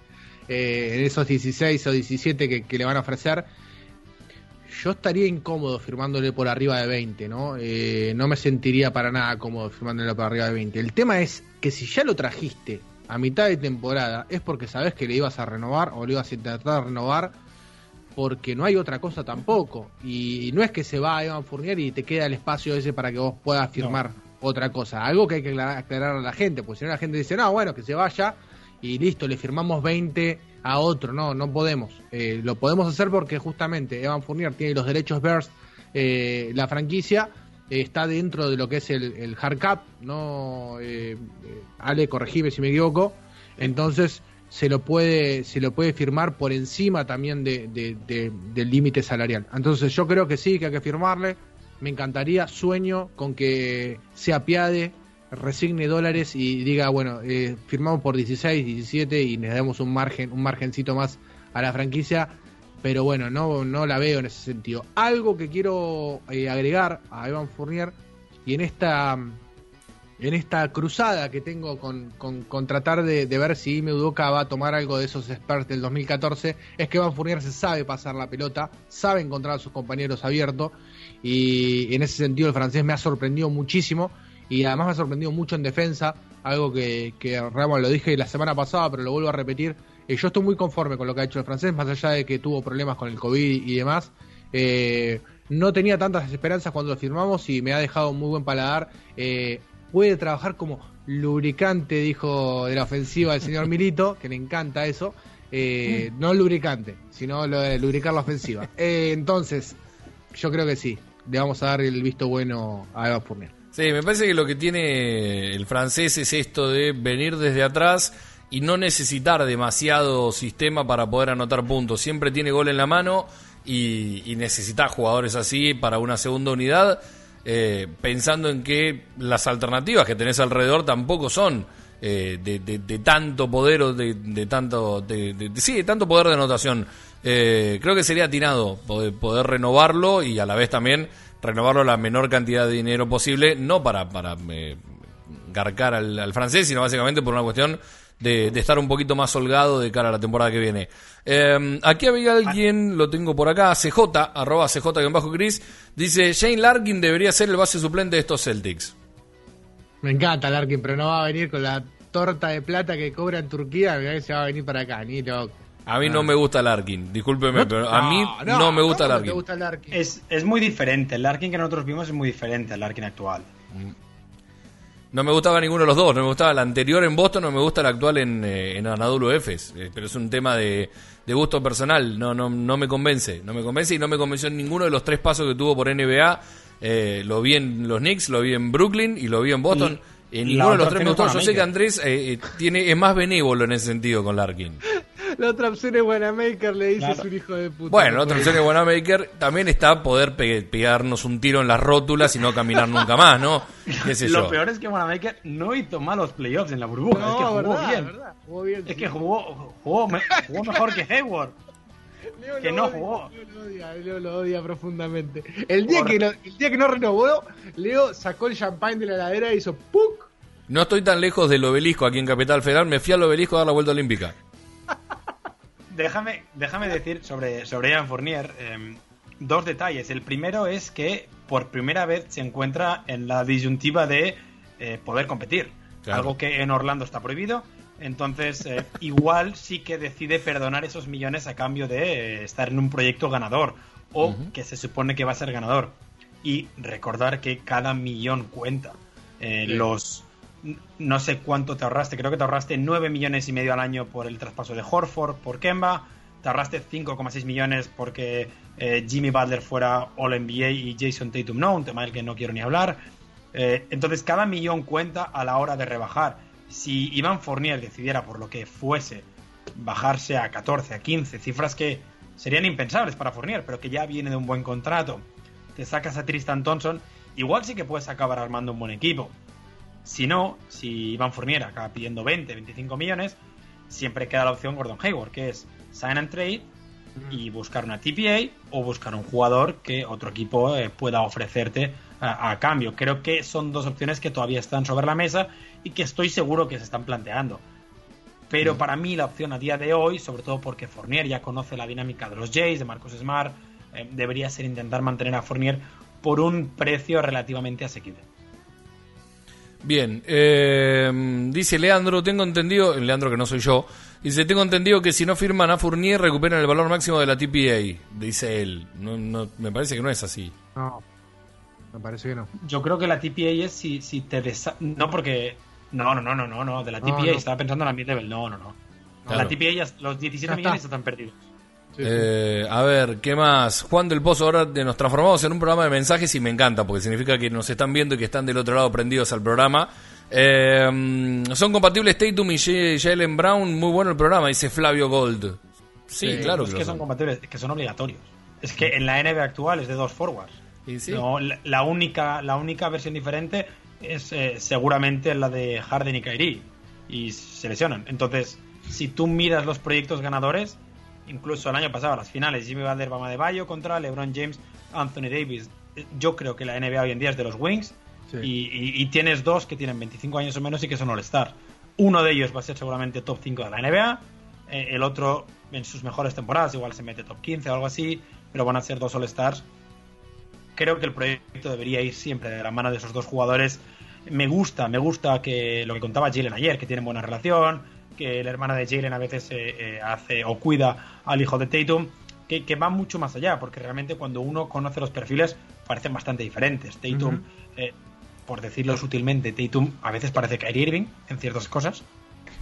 eh, en esos 16 o 17 que, que le van a ofrecer. Yo estaría incómodo firmándole por arriba de 20, ¿no? Eh, no me sentiría para nada cómodo firmándole por arriba de 20. El tema es que si ya lo trajiste a mitad de temporada es porque sabes que le ibas a renovar o le ibas a intentar renovar porque no hay otra cosa tampoco. Y no es que se va Evan Fournier y te queda el espacio ese para que vos puedas firmar otra cosa. Algo que hay que aclarar, a la gente, porque si no la gente dice, no, bueno, que se vaya y listo, le firmamos 20 a otro. No, no podemos. Eh, lo podemos hacer porque justamente Evan Fournier tiene los derechos Bears, eh, la franquicia eh, está dentro de lo que es el, hard cap, ¿no? Eh, Ale, corregime si me equivoco. Entonces se lo puede se lo puede firmar por encima también de- del límite salarial. Entonces yo creo que sí, que hay que firmarle. Me encantaría, sueño con que se apiade, resigne dólares y diga, bueno, eh, firmamos por 16, 17 y les damos un margen, un margencito más a la franquicia pero bueno, no, no la veo en ese sentido. Algo que quiero eh, agregar a Evan Fournier y en esta en esta cruzada que tengo con, tratar de, ver si Ime Udoka va a tomar algo de esos Spurs del 2014, es que Evan Fournier se sabe pasar la pelota, sabe encontrar a sus compañeros abiertos y en ese sentido el francés me ha sorprendido muchísimo y además me ha sorprendido mucho en defensa, algo que, que Ramón lo dije la semana pasada, pero lo vuelvo a repetir. Eh, yo estoy muy conforme con lo que ha hecho el francés, más allá de que tuvo problemas con el COVID y demás. Eh, no tenía tantas esperanzas cuando lo firmamos y me ha dejado muy buen paladar. Eh, puede trabajar como lubricante, dijo de la ofensiva el señor Milito, que le encanta eso. Eh, no lubricante, sino lo de lubricar la ofensiva. Eh, entonces, yo creo que sí, le vamos a dar el visto bueno a Eva Fournier. Sí, me parece que lo que tiene el francés es esto de venir desde atrás y no necesitar demasiado sistema para poder anotar puntos. Siempre tiene gol en la mano y, y necesita jugadores así para una segunda unidad, eh, pensando en que las alternativas que tenés alrededor tampoco son eh, de, de- de tanto poder o de, de tanto sí, de tanto poder de anotación. Eh, creo que sería atinado poder, poder renovarlo y a la vez también renovarlo la menor cantidad de dinero posible, no para, para eh, garcar al, al francés, sino básicamente por una cuestión de, de estar un poquito más holgado de cara a la temporada que viene. Eh, aquí había alguien, lo tengo por acá, CJ, arroba CJ-Cris, dice, Shane Larkin debería ser el base suplente de estos Celtics. Me encanta Larkin, pero no va a venir con la torta de plata que cobra en Turquía, que se va a venir para acá, ni loco. A mí no me gusta Larkin, discúlpeme, pero a mí no, me gusta ¿cómo Larkin. te gusta Larkin? Es, es muy diferente. El Larkin que nosotros vimos es muy diferente al Larkin actual. No me gustaba ninguno de los dos, no me gustaba el anterior en Boston, no me gusta el actual en, eh, en Anadolu Efes, Eh, pero es un tema de, de gusto personal, no, no, no me convence, no me convence y no me convenció en ninguno de los tres pasos que tuvo por NBA, Eh, lo vi en los Knicks, lo vi en Brooklyn y lo vi en Boston. Y En ninguno de los tres me gustó. Yo sé que. Andrés eh, eh, tiene, es más benévolo en ese sentido con Larkin. La otra opción es Wanamaker, le dice Claro. es un hijo de puta. Bueno, la otra opción de Wanamaker también está poder pe- pegarnos un tiro en las rótulas y no caminar nunca más, ¿no? ¿Qué sé Lo yo? peor es que Wanamaker no hizo malos playoffs en la burbuja. No, es que jugó verdad, bien. verdad, jugó bien. Es sí. que jugó, jugó, me- jugó mejor que Hayward. Leo que no odia, jugó. Leo lo odia, Leo lo odia profundamente. El día, Por- que no, el día que no renovó, Leo sacó el champagne de la heladera y hizo ¡puc! No estoy tan lejos del obelisco aquí en Capital Federal. Me fui al obelisco a dar la vuelta olímpica. Déjame, déjame decir sobre, sobre Ian Fournier eh, dos detalles. El primero es que por primera vez se encuentra en la disyuntiva de eh, poder competir. Claro. Algo que en Orlando está prohibido. Entonces, eh, igual sí que decide perdonar esos millones a cambio de eh, estar en un proyecto ganador. O que se supone que va a ser ganador. Y recordar que cada millón cuenta. Sí. Los no sé cuánto te ahorraste, creo que te ahorraste 9 millones y medio al año por el traspaso de Horford, por Kemba, te ahorraste 5,6 millones porque eh, Jimmy Butler fuera All NBA y Jason Tatum no, un tema del que no quiero ni hablar. Eh, entonces cada millón cuenta a la hora de rebajar. Si Iván Fournier decidiera por lo que fuese bajarse a 14, a 15, cifras que serían impensables para Fournier, pero que ya viene de un buen contrato, te sacas a Tristan Thompson, igual sí que puedes acabar armando un buen equipo. Si no, si Iván Fournier acaba pidiendo 20, 25 millones, siempre queda la opción Gordon Hayward, que es sign and trade y buscar una TPA o buscar un jugador que otro equipo eh, pueda ofrecerte a, a cambio. Creo que son dos opciones que todavía están sobre la mesa y que estoy seguro que se están planteando. Pero para mí la opción a día de hoy, sobre todo porque Fournier ya conoce la dinámica de los Jays, de Marcus Smart, eh, debería ser intentar mantener a Fournier por un precio relativamente asequible. Bien, eh, dice Leandro, tengo entendido, Leandro que no soy yo, dice, tengo entendido que si no firman a Fournier recuperan el valor máximo de la TPA, dice él. No, no, me parece que no es así. No, me parece que no. Yo creo que la TPA es si, si te desa... No, porque... No, no, no, no, no, no. De la TPA no. estaba pensando en la mid-level. No, no, no. Claro. La TPA ya, los 17 Ya millones está. están perdidos. Sí, sí. Eh, a ver, ¿qué más? Juan del Pozo, ahora nos transformamos en un programa de mensajes y me encanta porque significa que nos están viendo y que están del otro lado prendidos al programa. Eh, son compatibles Tatum y Jalen Brown, muy bueno el programa, dice Flavio Gold. Sí, Sí, claro es que, son son. compatibles, es que son obligatorios. Es que en la NBA actual es de dos forwards. Y sí. No, la, la única, la única versión diferente es eh, seguramente la de Harden y Kyrie. Y se lesionan. Entonces, si tú miras los proyectos ganadores, incluso el año pasado, las finales, Jimmy Butler, Bama de Bayo contra LeBron James, Anthony Davis. Yo creo que la NBA hoy en día es de los Wings. Sí. Y, y- y tienes dos que tienen 25 años o menos y que son All-Star. Uno de ellos va a ser seguramente top 5 de la NBA. eh, el otro, en sus mejores temporadas, igual se mete top 15 o algo así. Pero van a ser dos All-Stars creo que el proyecto debería ir siempre de la mano de esos dos jugadores. Me gusta, me gusta que lo que contaba Jalen ayer, que tienen buena relación, que la hermana de Jalen a veces eh, eh, hace o cuida al hijo de Tatum, que, que va mucho más allá, porque realmente cuando uno conoce los perfiles parecen bastante diferentes. Tatum, eh, por decirlo sutilmente, Tatum a veces parece Kyrie Irving en ciertas cosas,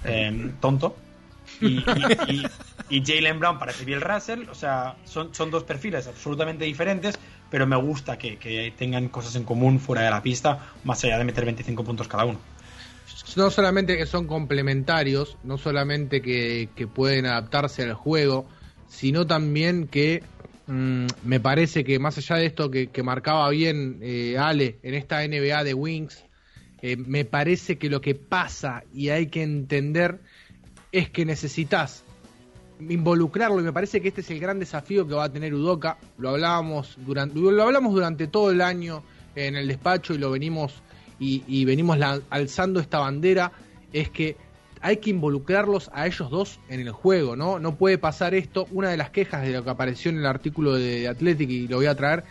eh, tonto. Y, y- y- y Jalen Brown parece Bill Russell, o sea, son, son dos perfiles absolutamente diferentes, pero me gusta que, que tengan cosas en común fuera de la pista, más allá de meter 25 puntos cada uno. No solamente que son complementarios, no solamente que, pueden adaptarse al juego, sino también que mm, me parece que más allá de esto que, que marcaba bien eh, Ale en esta NBA de Wings, eh, me parece que lo que pasa y hay que entender es que necesitas involucrarlo y me parece que este es el gran desafío que va a tener Udoca. Lo hablábamos durante, lo hablamos durante todo el año en el despacho y lo venimos y, y venimos alzando esta bandera. Es que hay que involucrarlos a ellos dos en el juego, ¿no? No puede pasar esto. Una de las quejas de lo que apareció en el artículo de Athletic y lo voy a traer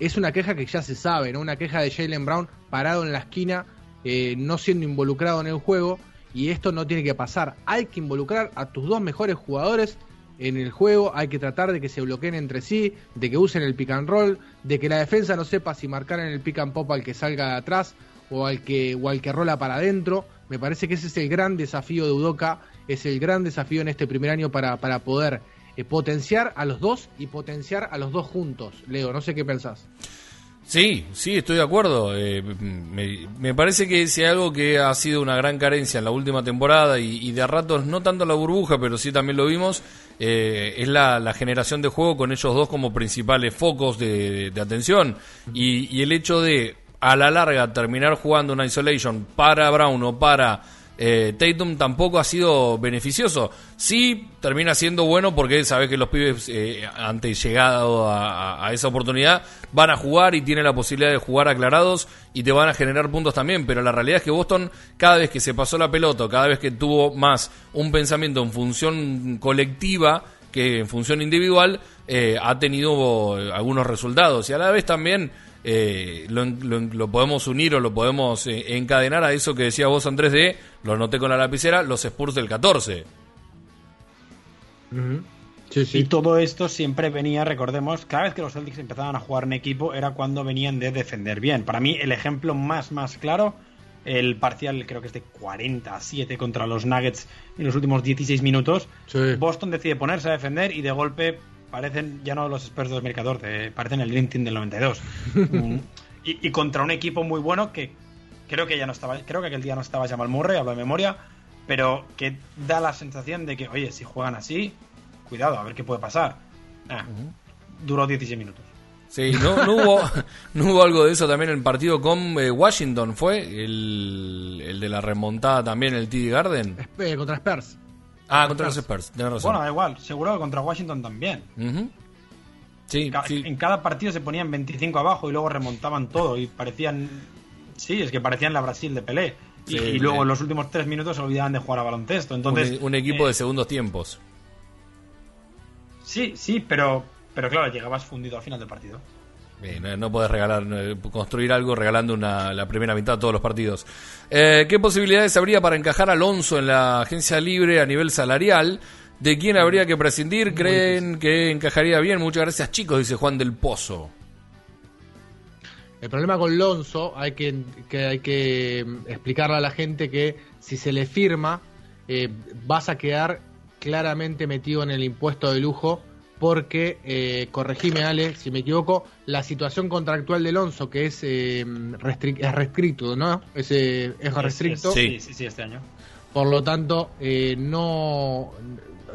es una queja que ya se sabe, ¿no? Una queja de Jalen Brown parado en la esquina, eh, no siendo involucrado en el juego, y esto no tiene que pasar. Hay que involucrar a tus dos mejores jugadores en el juego, hay que tratar de que se bloqueen entre sí, de que usen el pick and roll, de que la defensa no sepa si marcar en el pick and pop al que salga de atrás o al que, o al que rola para adentro. Me parece que ese es el gran desafío de Udoca, es el gran desafío en este primer año para, para poder eh, potenciar a los dos y potenciar a los dos juntos. Leo, no sé qué pensás. Sí, sí, estoy de acuerdo. Eh, me, parece que si algo que ha sido una gran carencia en la última temporada y, de a ratos, no tanto la burbuja, pero sí también lo vimos, eh, es la, generación de juego con ellos dos como principales focos de, atención. Y el hecho de, a la larga, terminar jugando una isolation para Brown o para eh, Tatum tampoco ha sido beneficioso. Sí, termina siendo bueno porque sabes que los pibes, eh, ante llegado a, esa oportunidad, van a jugar y tienen la posibilidad de jugar aclarados y te van a generar puntos también. Pero la realidad es que Boston, cada vez que se pasó la pelota, cada vez que tuvo más un pensamiento en función colectiva que en función individual, eh, ha tenido algunos resultados. Y a la vez también eh, lo, lo- lo podemos unir o lo podemos eh, encadenar a eso que decía vos, Andrés, de, lo noté con la lapicera, los Spurs del 14. Sí, Y todo esto siempre venía, recordemos, cada vez que los Celtics empezaban a jugar en equipo era cuando venían de defender bien. Para mí, el ejemplo más, más claro, el parcial creo que es de 40 a 7 contra los Nuggets en los últimos 16 minutos. Sí. Boston decide ponerse a defender y de golpe parecen ya no los Spurs de 2014, parecen el Dream Team del 92. Mm, y, y contra un equipo muy bueno que creo que ya no estaba, creo que aquel día no estaba Jamal Murray, hablo de memoria, pero que da la sensación de que, oye, si juegan así, cuidado, a ver qué puede pasar. Ah, Duró 16 minutos. Sí, no, no, hubo, no hubo algo de eso también en el partido con eh, Washington, ¿fue? El, el de la remontada también, el TD Garden. Eh, contra Spurs. Ah, contra los Spurs. Bueno, da igual, seguro que contra Washington también. Sí, Ca- sí. En cada partido se ponían 25 abajo y luego remontaban todo y parecían... Sí, es que parecían la Brasil de Pelé. Y, Sí, y luego en los últimos tres minutos se olvidaban de jugar a baloncesto. Entonces, un, un equipo eh, de segundos tiempos. Sí, sí, pero, pero claro, llegabas fundido al final del partido. Eh, no, no podés regalar, construir algo regalando una, la primera mitad de todos los partidos. Eh, ¿Qué posibilidades habría para encajar a Alonso en la agencia libre a nivel salarial? ¿De quién habría que prescindir? ¿Creen que encajaría bien? Muchas gracias, chicos, dice Juan del Pozo. El problema con Lonzo hay que, que hay que mm, explicarle a la gente que si se le firma eh, vas a quedar claramente metido en el impuesto de lujo porque, eh, corregime Ale, si me equivoco, la situación contractual de Lonzo que es, eh, es restricto, ¿no? Es, eh, es restricto. Es- Sí. sí, sí, este año. Por lo tanto, eh, no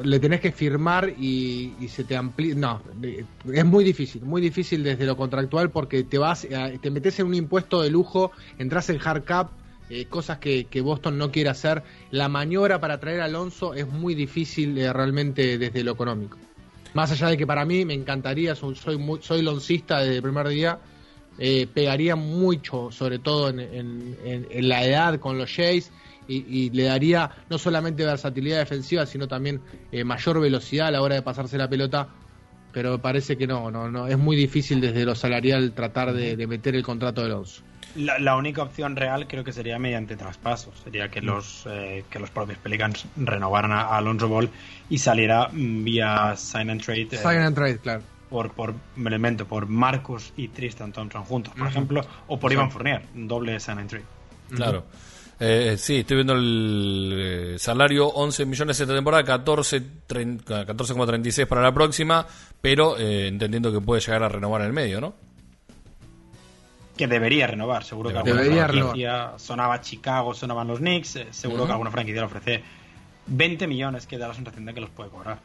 le tenés que firmar y, y se te amplía. No, eh, es muy difícil, muy difícil desde lo contractual porque te vas, eh, te metes en un impuesto de lujo, entras en hard cap, eh, cosas que, que Boston no quiere hacer. La maniobra para traer a Alonso es muy difícil eh, realmente desde lo económico. Más allá de que para mí me encantaría, soy, soy, muy- soy loncista desde el primer día, eh, pegaría mucho, sobre todo en, en- en- la edad con los Jays, y, le daría no solamente versatilidad defensiva, sino también eh, mayor velocidad a la hora de pasarse la pelota. Pero me parece que no, no, no, es muy difícil desde lo salarial tratar de, de meter el contrato de Alonso. La, la única opción real creo que sería mediante traspasos. Sería Mm. que los eh, que los propios Pelicans renovaran a, a Alonso Ball y saliera mm, vía sign and trade eh, Sign and trade, claro. por, por me lo invento, por Marcus y Tristan Thompson juntos, por ejemplo, o por Ivan Fournier, doble sign and trade. Claro. Eh, sí, estoy viendo el eh, salario 11 millones esta temporada, 14 tren- 14,36 para la próxima, pero eh, entendiendo que puede llegar a renovar en el medio, ¿no? Que debería renovar. Seguro que Debería alguna franquicia sonaba Chicago, sonaban los Knicks. eh, seguro que alguna franquicia le ofrece 20 millones que da la sensación de que los puede cobrar.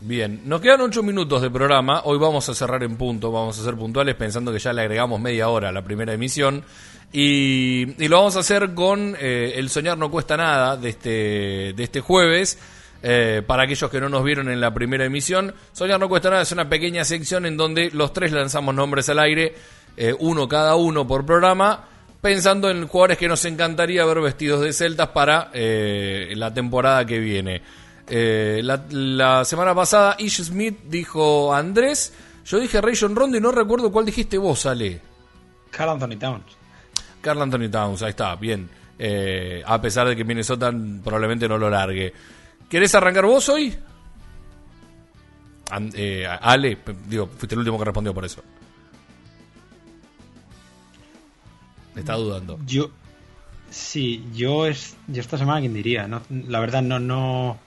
Bien, nos quedan ocho minutos de programa. Hoy vamos a cerrar en punto, vamos a ser puntuales pensando que ya le agregamos media hora a la primera emisión. Y, y lo vamos a hacer con eh, El Soñar No Cuesta Nada de este, de este jueves. Eh, para aquellos que no nos vieron en la primera emisión, Soñar No Cuesta Nada es una pequeña sección en donde los tres lanzamos nombres al aire, eh, uno cada uno por programa, pensando en jugadores que nos encantaría ver vestidos de celtas para eh, la temporada que viene. Eh, la, la semana pasada Ish Smith dijo Andrés, yo dije Rayon Rondo y no recuerdo cuál dijiste vos, Ale. Carl Anthony Towns. Carl Anthony Towns, ahí está, bien. Eh, a pesar de que Minnesota probablemente no lo largue. ¿Querés arrancar vos hoy? Eh, Ale, digo, fuiste el último que respondió por eso. Está dudando. Yo. Sí, yo, es, yo esta semana, ¿quién diría? No, la verdad, no, no.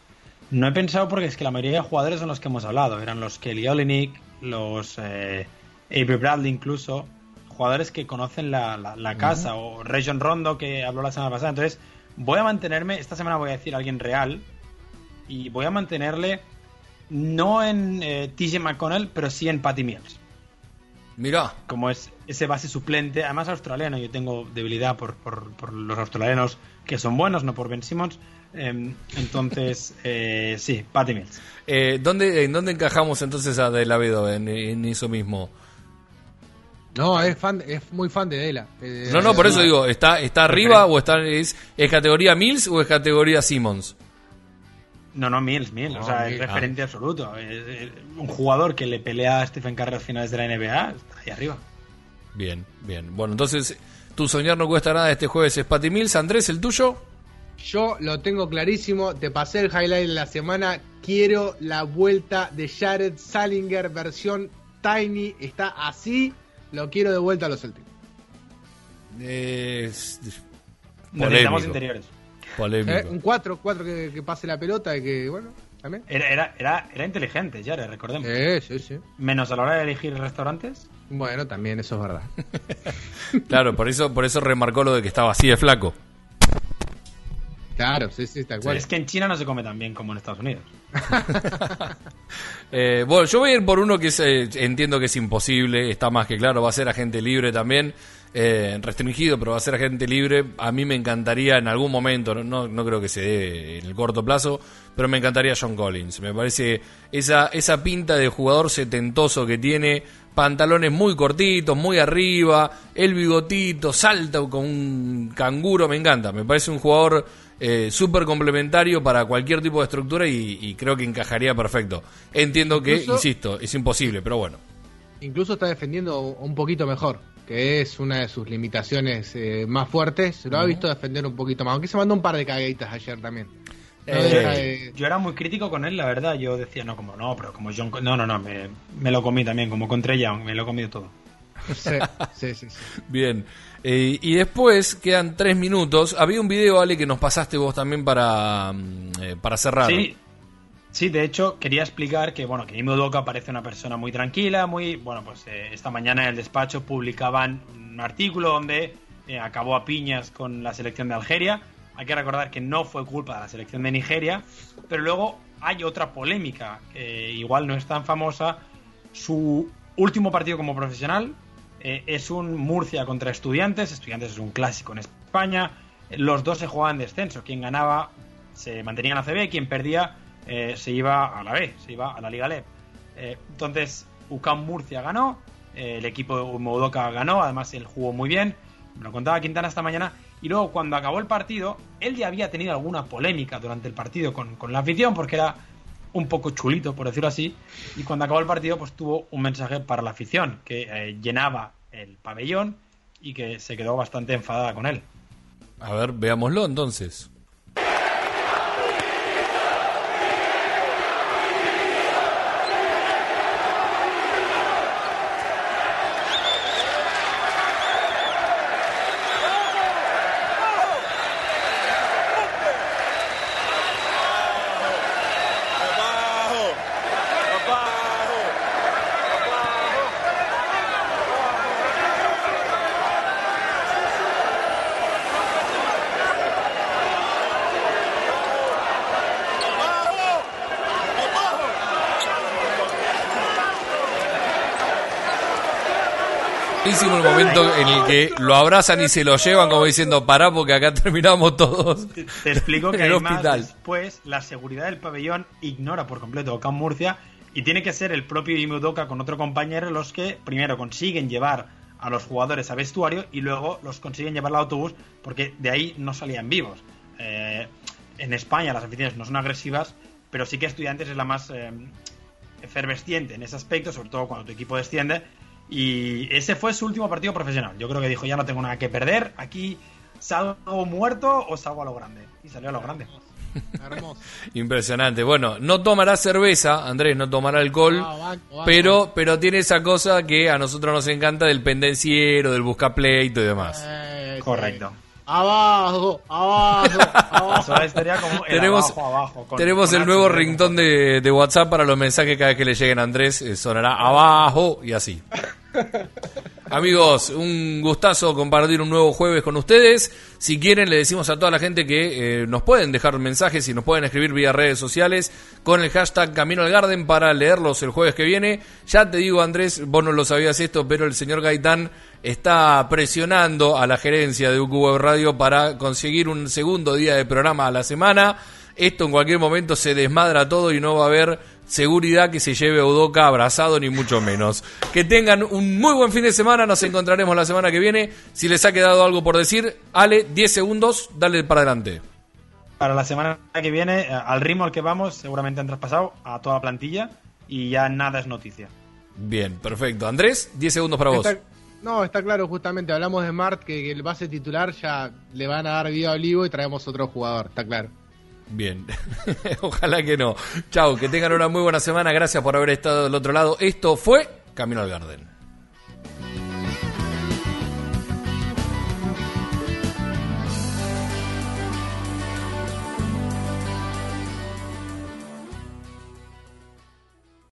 No he pensado porque es que la mayoría de jugadores son los que hemos hablado. Eran los Kelly Olynyk, los eh, Avery Bradley incluso. Jugadores que conocen la, la- la casa. O Rayon Rondo que habló la semana pasada. Entonces, voy a mantenerme. Esta semana voy a decir a alguien real. Y voy a mantenerle. No en eh, TJ McConnell, pero sí en Patty Mills Mirá, como es ese base suplente, además australiano, yo tengo debilidad por, por, por los australianos que son buenos, no por Ben Simmons. Eh, entonces, eh, sí, Patty Mills. eh, ¿dónde, ¿en dónde encajamos entonces a De La Vedova en, en eso mismo? No, es fan, es muy fan de Dela. Eh, No, no, por eso digo, ¿está, está arriba o está es, es categoría Mills o es categoría Simmons? No, no, Mills, Mills, No, o sea, Mills. es referente absoluto. Es- es un jugador que le pelea a Stephen Curry a finales de la NBA, está ahí arriba. Bien, bien. Bueno, entonces, tu soñar no cuesta nada este jueves es Patty Mills. Andrés, ¿el tuyo? Yo lo tengo clarísimo, te pasé el highlight de la semana, quiero la vuelta de Jared Salinger versión Tiny, está así, lo quiero de vuelta a los Celtics. Es- Necesitamos interiores. Polémico. Eh, Un 4, 4 que, que pase la pelota y que, bueno, también. Era, era, era, era inteligente, ya, recordemos. Eh, sí, sí. Menos a la hora de elegir restaurantes. Bueno, también eso es verdad. Claro, por eso, por eso remarcó lo de que estaba así de flaco. Claro, sí, sí, tal cual. Es que en China no se come tan bien como en Estados Unidos. Eh, bueno, yo voy a ir por uno que es, eh, entiendo que es imposible, está más que claro, va a ser agente libre también, eh, restringido, pero va a ser agente libre. A mí me encantaría en algún momento, no, no, no creo que se dé en el corto plazo, pero me encantaría John Collins. Me parece esa, esa pinta de jugador setentoso que tiene, pantalones muy cortitos, muy arriba, el bigotito, salta con un canguro, me encanta. Me parece un jugador eh, súper complementario para cualquier tipo de estructura y, y creo que encajaría perfecto. Entiendo que, Incluso- insisto, es imposible, pero bueno. Incluso está defendiendo un poquito mejor, que es una de sus limitaciones eh, más fuertes. Lo ha visto defender un poquito más, aunque se mandó un par de caguitas ayer también. No Eh, de- Yo era muy crítico con él, la verdad. Yo decía, no, como no, pero como John. No, no, no, me, me lo comí también, como con Trey Young, me lo he comido todo. Sí, sí, sí, sí. Bien. Eh, y después quedan tres minutos. Había un video, Ale, que nos pasaste vos también para, mm, eh, para cerrar. Sí, sí, de hecho, quería explicar que, bueno, que Imo Udoka parece una persona muy tranquila, muy. Bueno, pues eh, esta mañana en el despacho publicaban un artículo donde eh, acabó a piñas con la selección de Algeria. Hay que recordar que no fue culpa de la selección de Nigeria, pero luego hay otra polémica que igual no es tan famosa. Su último partido como profesional eh, es un Murcia contra Estudiantes. Estudiantes es un clásico en España. Los dos se jugaban descenso. Quien ganaba se mantenía en la CB, quien perdía eh, se iba a la B, se iba a la Liga LEP. Eh, entonces, UCAM Murcia ganó, eh, el equipo de Modoka ganó, además él jugó muy bien, me lo contaba Quintana esta mañana, y luego cuando acabó el partido, él ya había tenido alguna polémica durante el partido con, con la afición, porque era un poco chulito, por decirlo así, y cuando acabó el partido, pues tuvo un mensaje para la afición, que llenaba el pabellón y que se quedó bastante enfadada con él. A ver, veámoslo entonces. Buenísimo el momento en el que lo abrazan y se lo llevan como diciendo, pará porque acá terminamos todos. Te, te explico que además después la seguridad del pabellón ignora por completo a Ocam Murcia y tiene que ser el propio Imi Udoka con otro compañero los que primero consiguen llevar a los jugadores a vestuario y luego los consiguen llevar al autobús porque de ahí no salían vivos. Eh, en España las aficiones no son agresivas, pero sí que estudiantes es la más eh, efervesciente en ese aspecto, sobre todo cuando tu equipo desciende. Y ese fue su último partido profesional. Yo creo que dijo, ya no tengo nada que perder, aquí salgo muerto o salgo a lo grande. Y salió a lo grande. Hermoso. Impresionante. Bueno, no tomará cerveza, Andrés, no tomará alcohol, Ah, banco, banco, pero, pero tiene esa cosa que a nosotros nos encanta del pendenciero, del buscapleito y demás. Eh, Correcto. Abajo, abajo, abajo. Como el Tenemos, abajo, abajo. con- tenemos con el nuevo de, de WhatsApp para los mensajes cada vez que le lleguen a Andrés. eh, sonará abajo y así. Amigos, un gustazo compartir un nuevo jueves con ustedes. Si quieren, le decimos a toda la gente que eh, nos pueden dejar mensajes y nos pueden escribir vía redes sociales con el hashtag Camino al Garden para leerlos el jueves que viene. Ya te digo, Andrés, vos no lo sabías esto, pero el señor Gaitán está presionando a la gerencia de UQ Web Radio para conseguir un segundo día de programa a la semana. Esto en cualquier momento se desmadra todo y no va a haber seguridad que se lleve a Udoca abrazado ni mucho menos. Que tengan un muy buen fin de semana, nos encontraremos la semana que viene. Si les ha quedado algo por decir, Ale, 10 segundos, dale para adelante. Para la semana que viene, eh, al ritmo al que vamos, seguramente han traspasado a toda la plantilla y ya nada es noticia. Bien, perfecto. Andrés, 10 segundos para vos. Está- no, está claro, justamente hablamos de Mart, que, el base titular ya le van a dar vida a Olivo y traemos otro jugador, está claro. Bien, ojalá que no. Chao, que tengan una muy buena semana. Gracias por haber estado del otro lado. Esto fue Camino al Garden.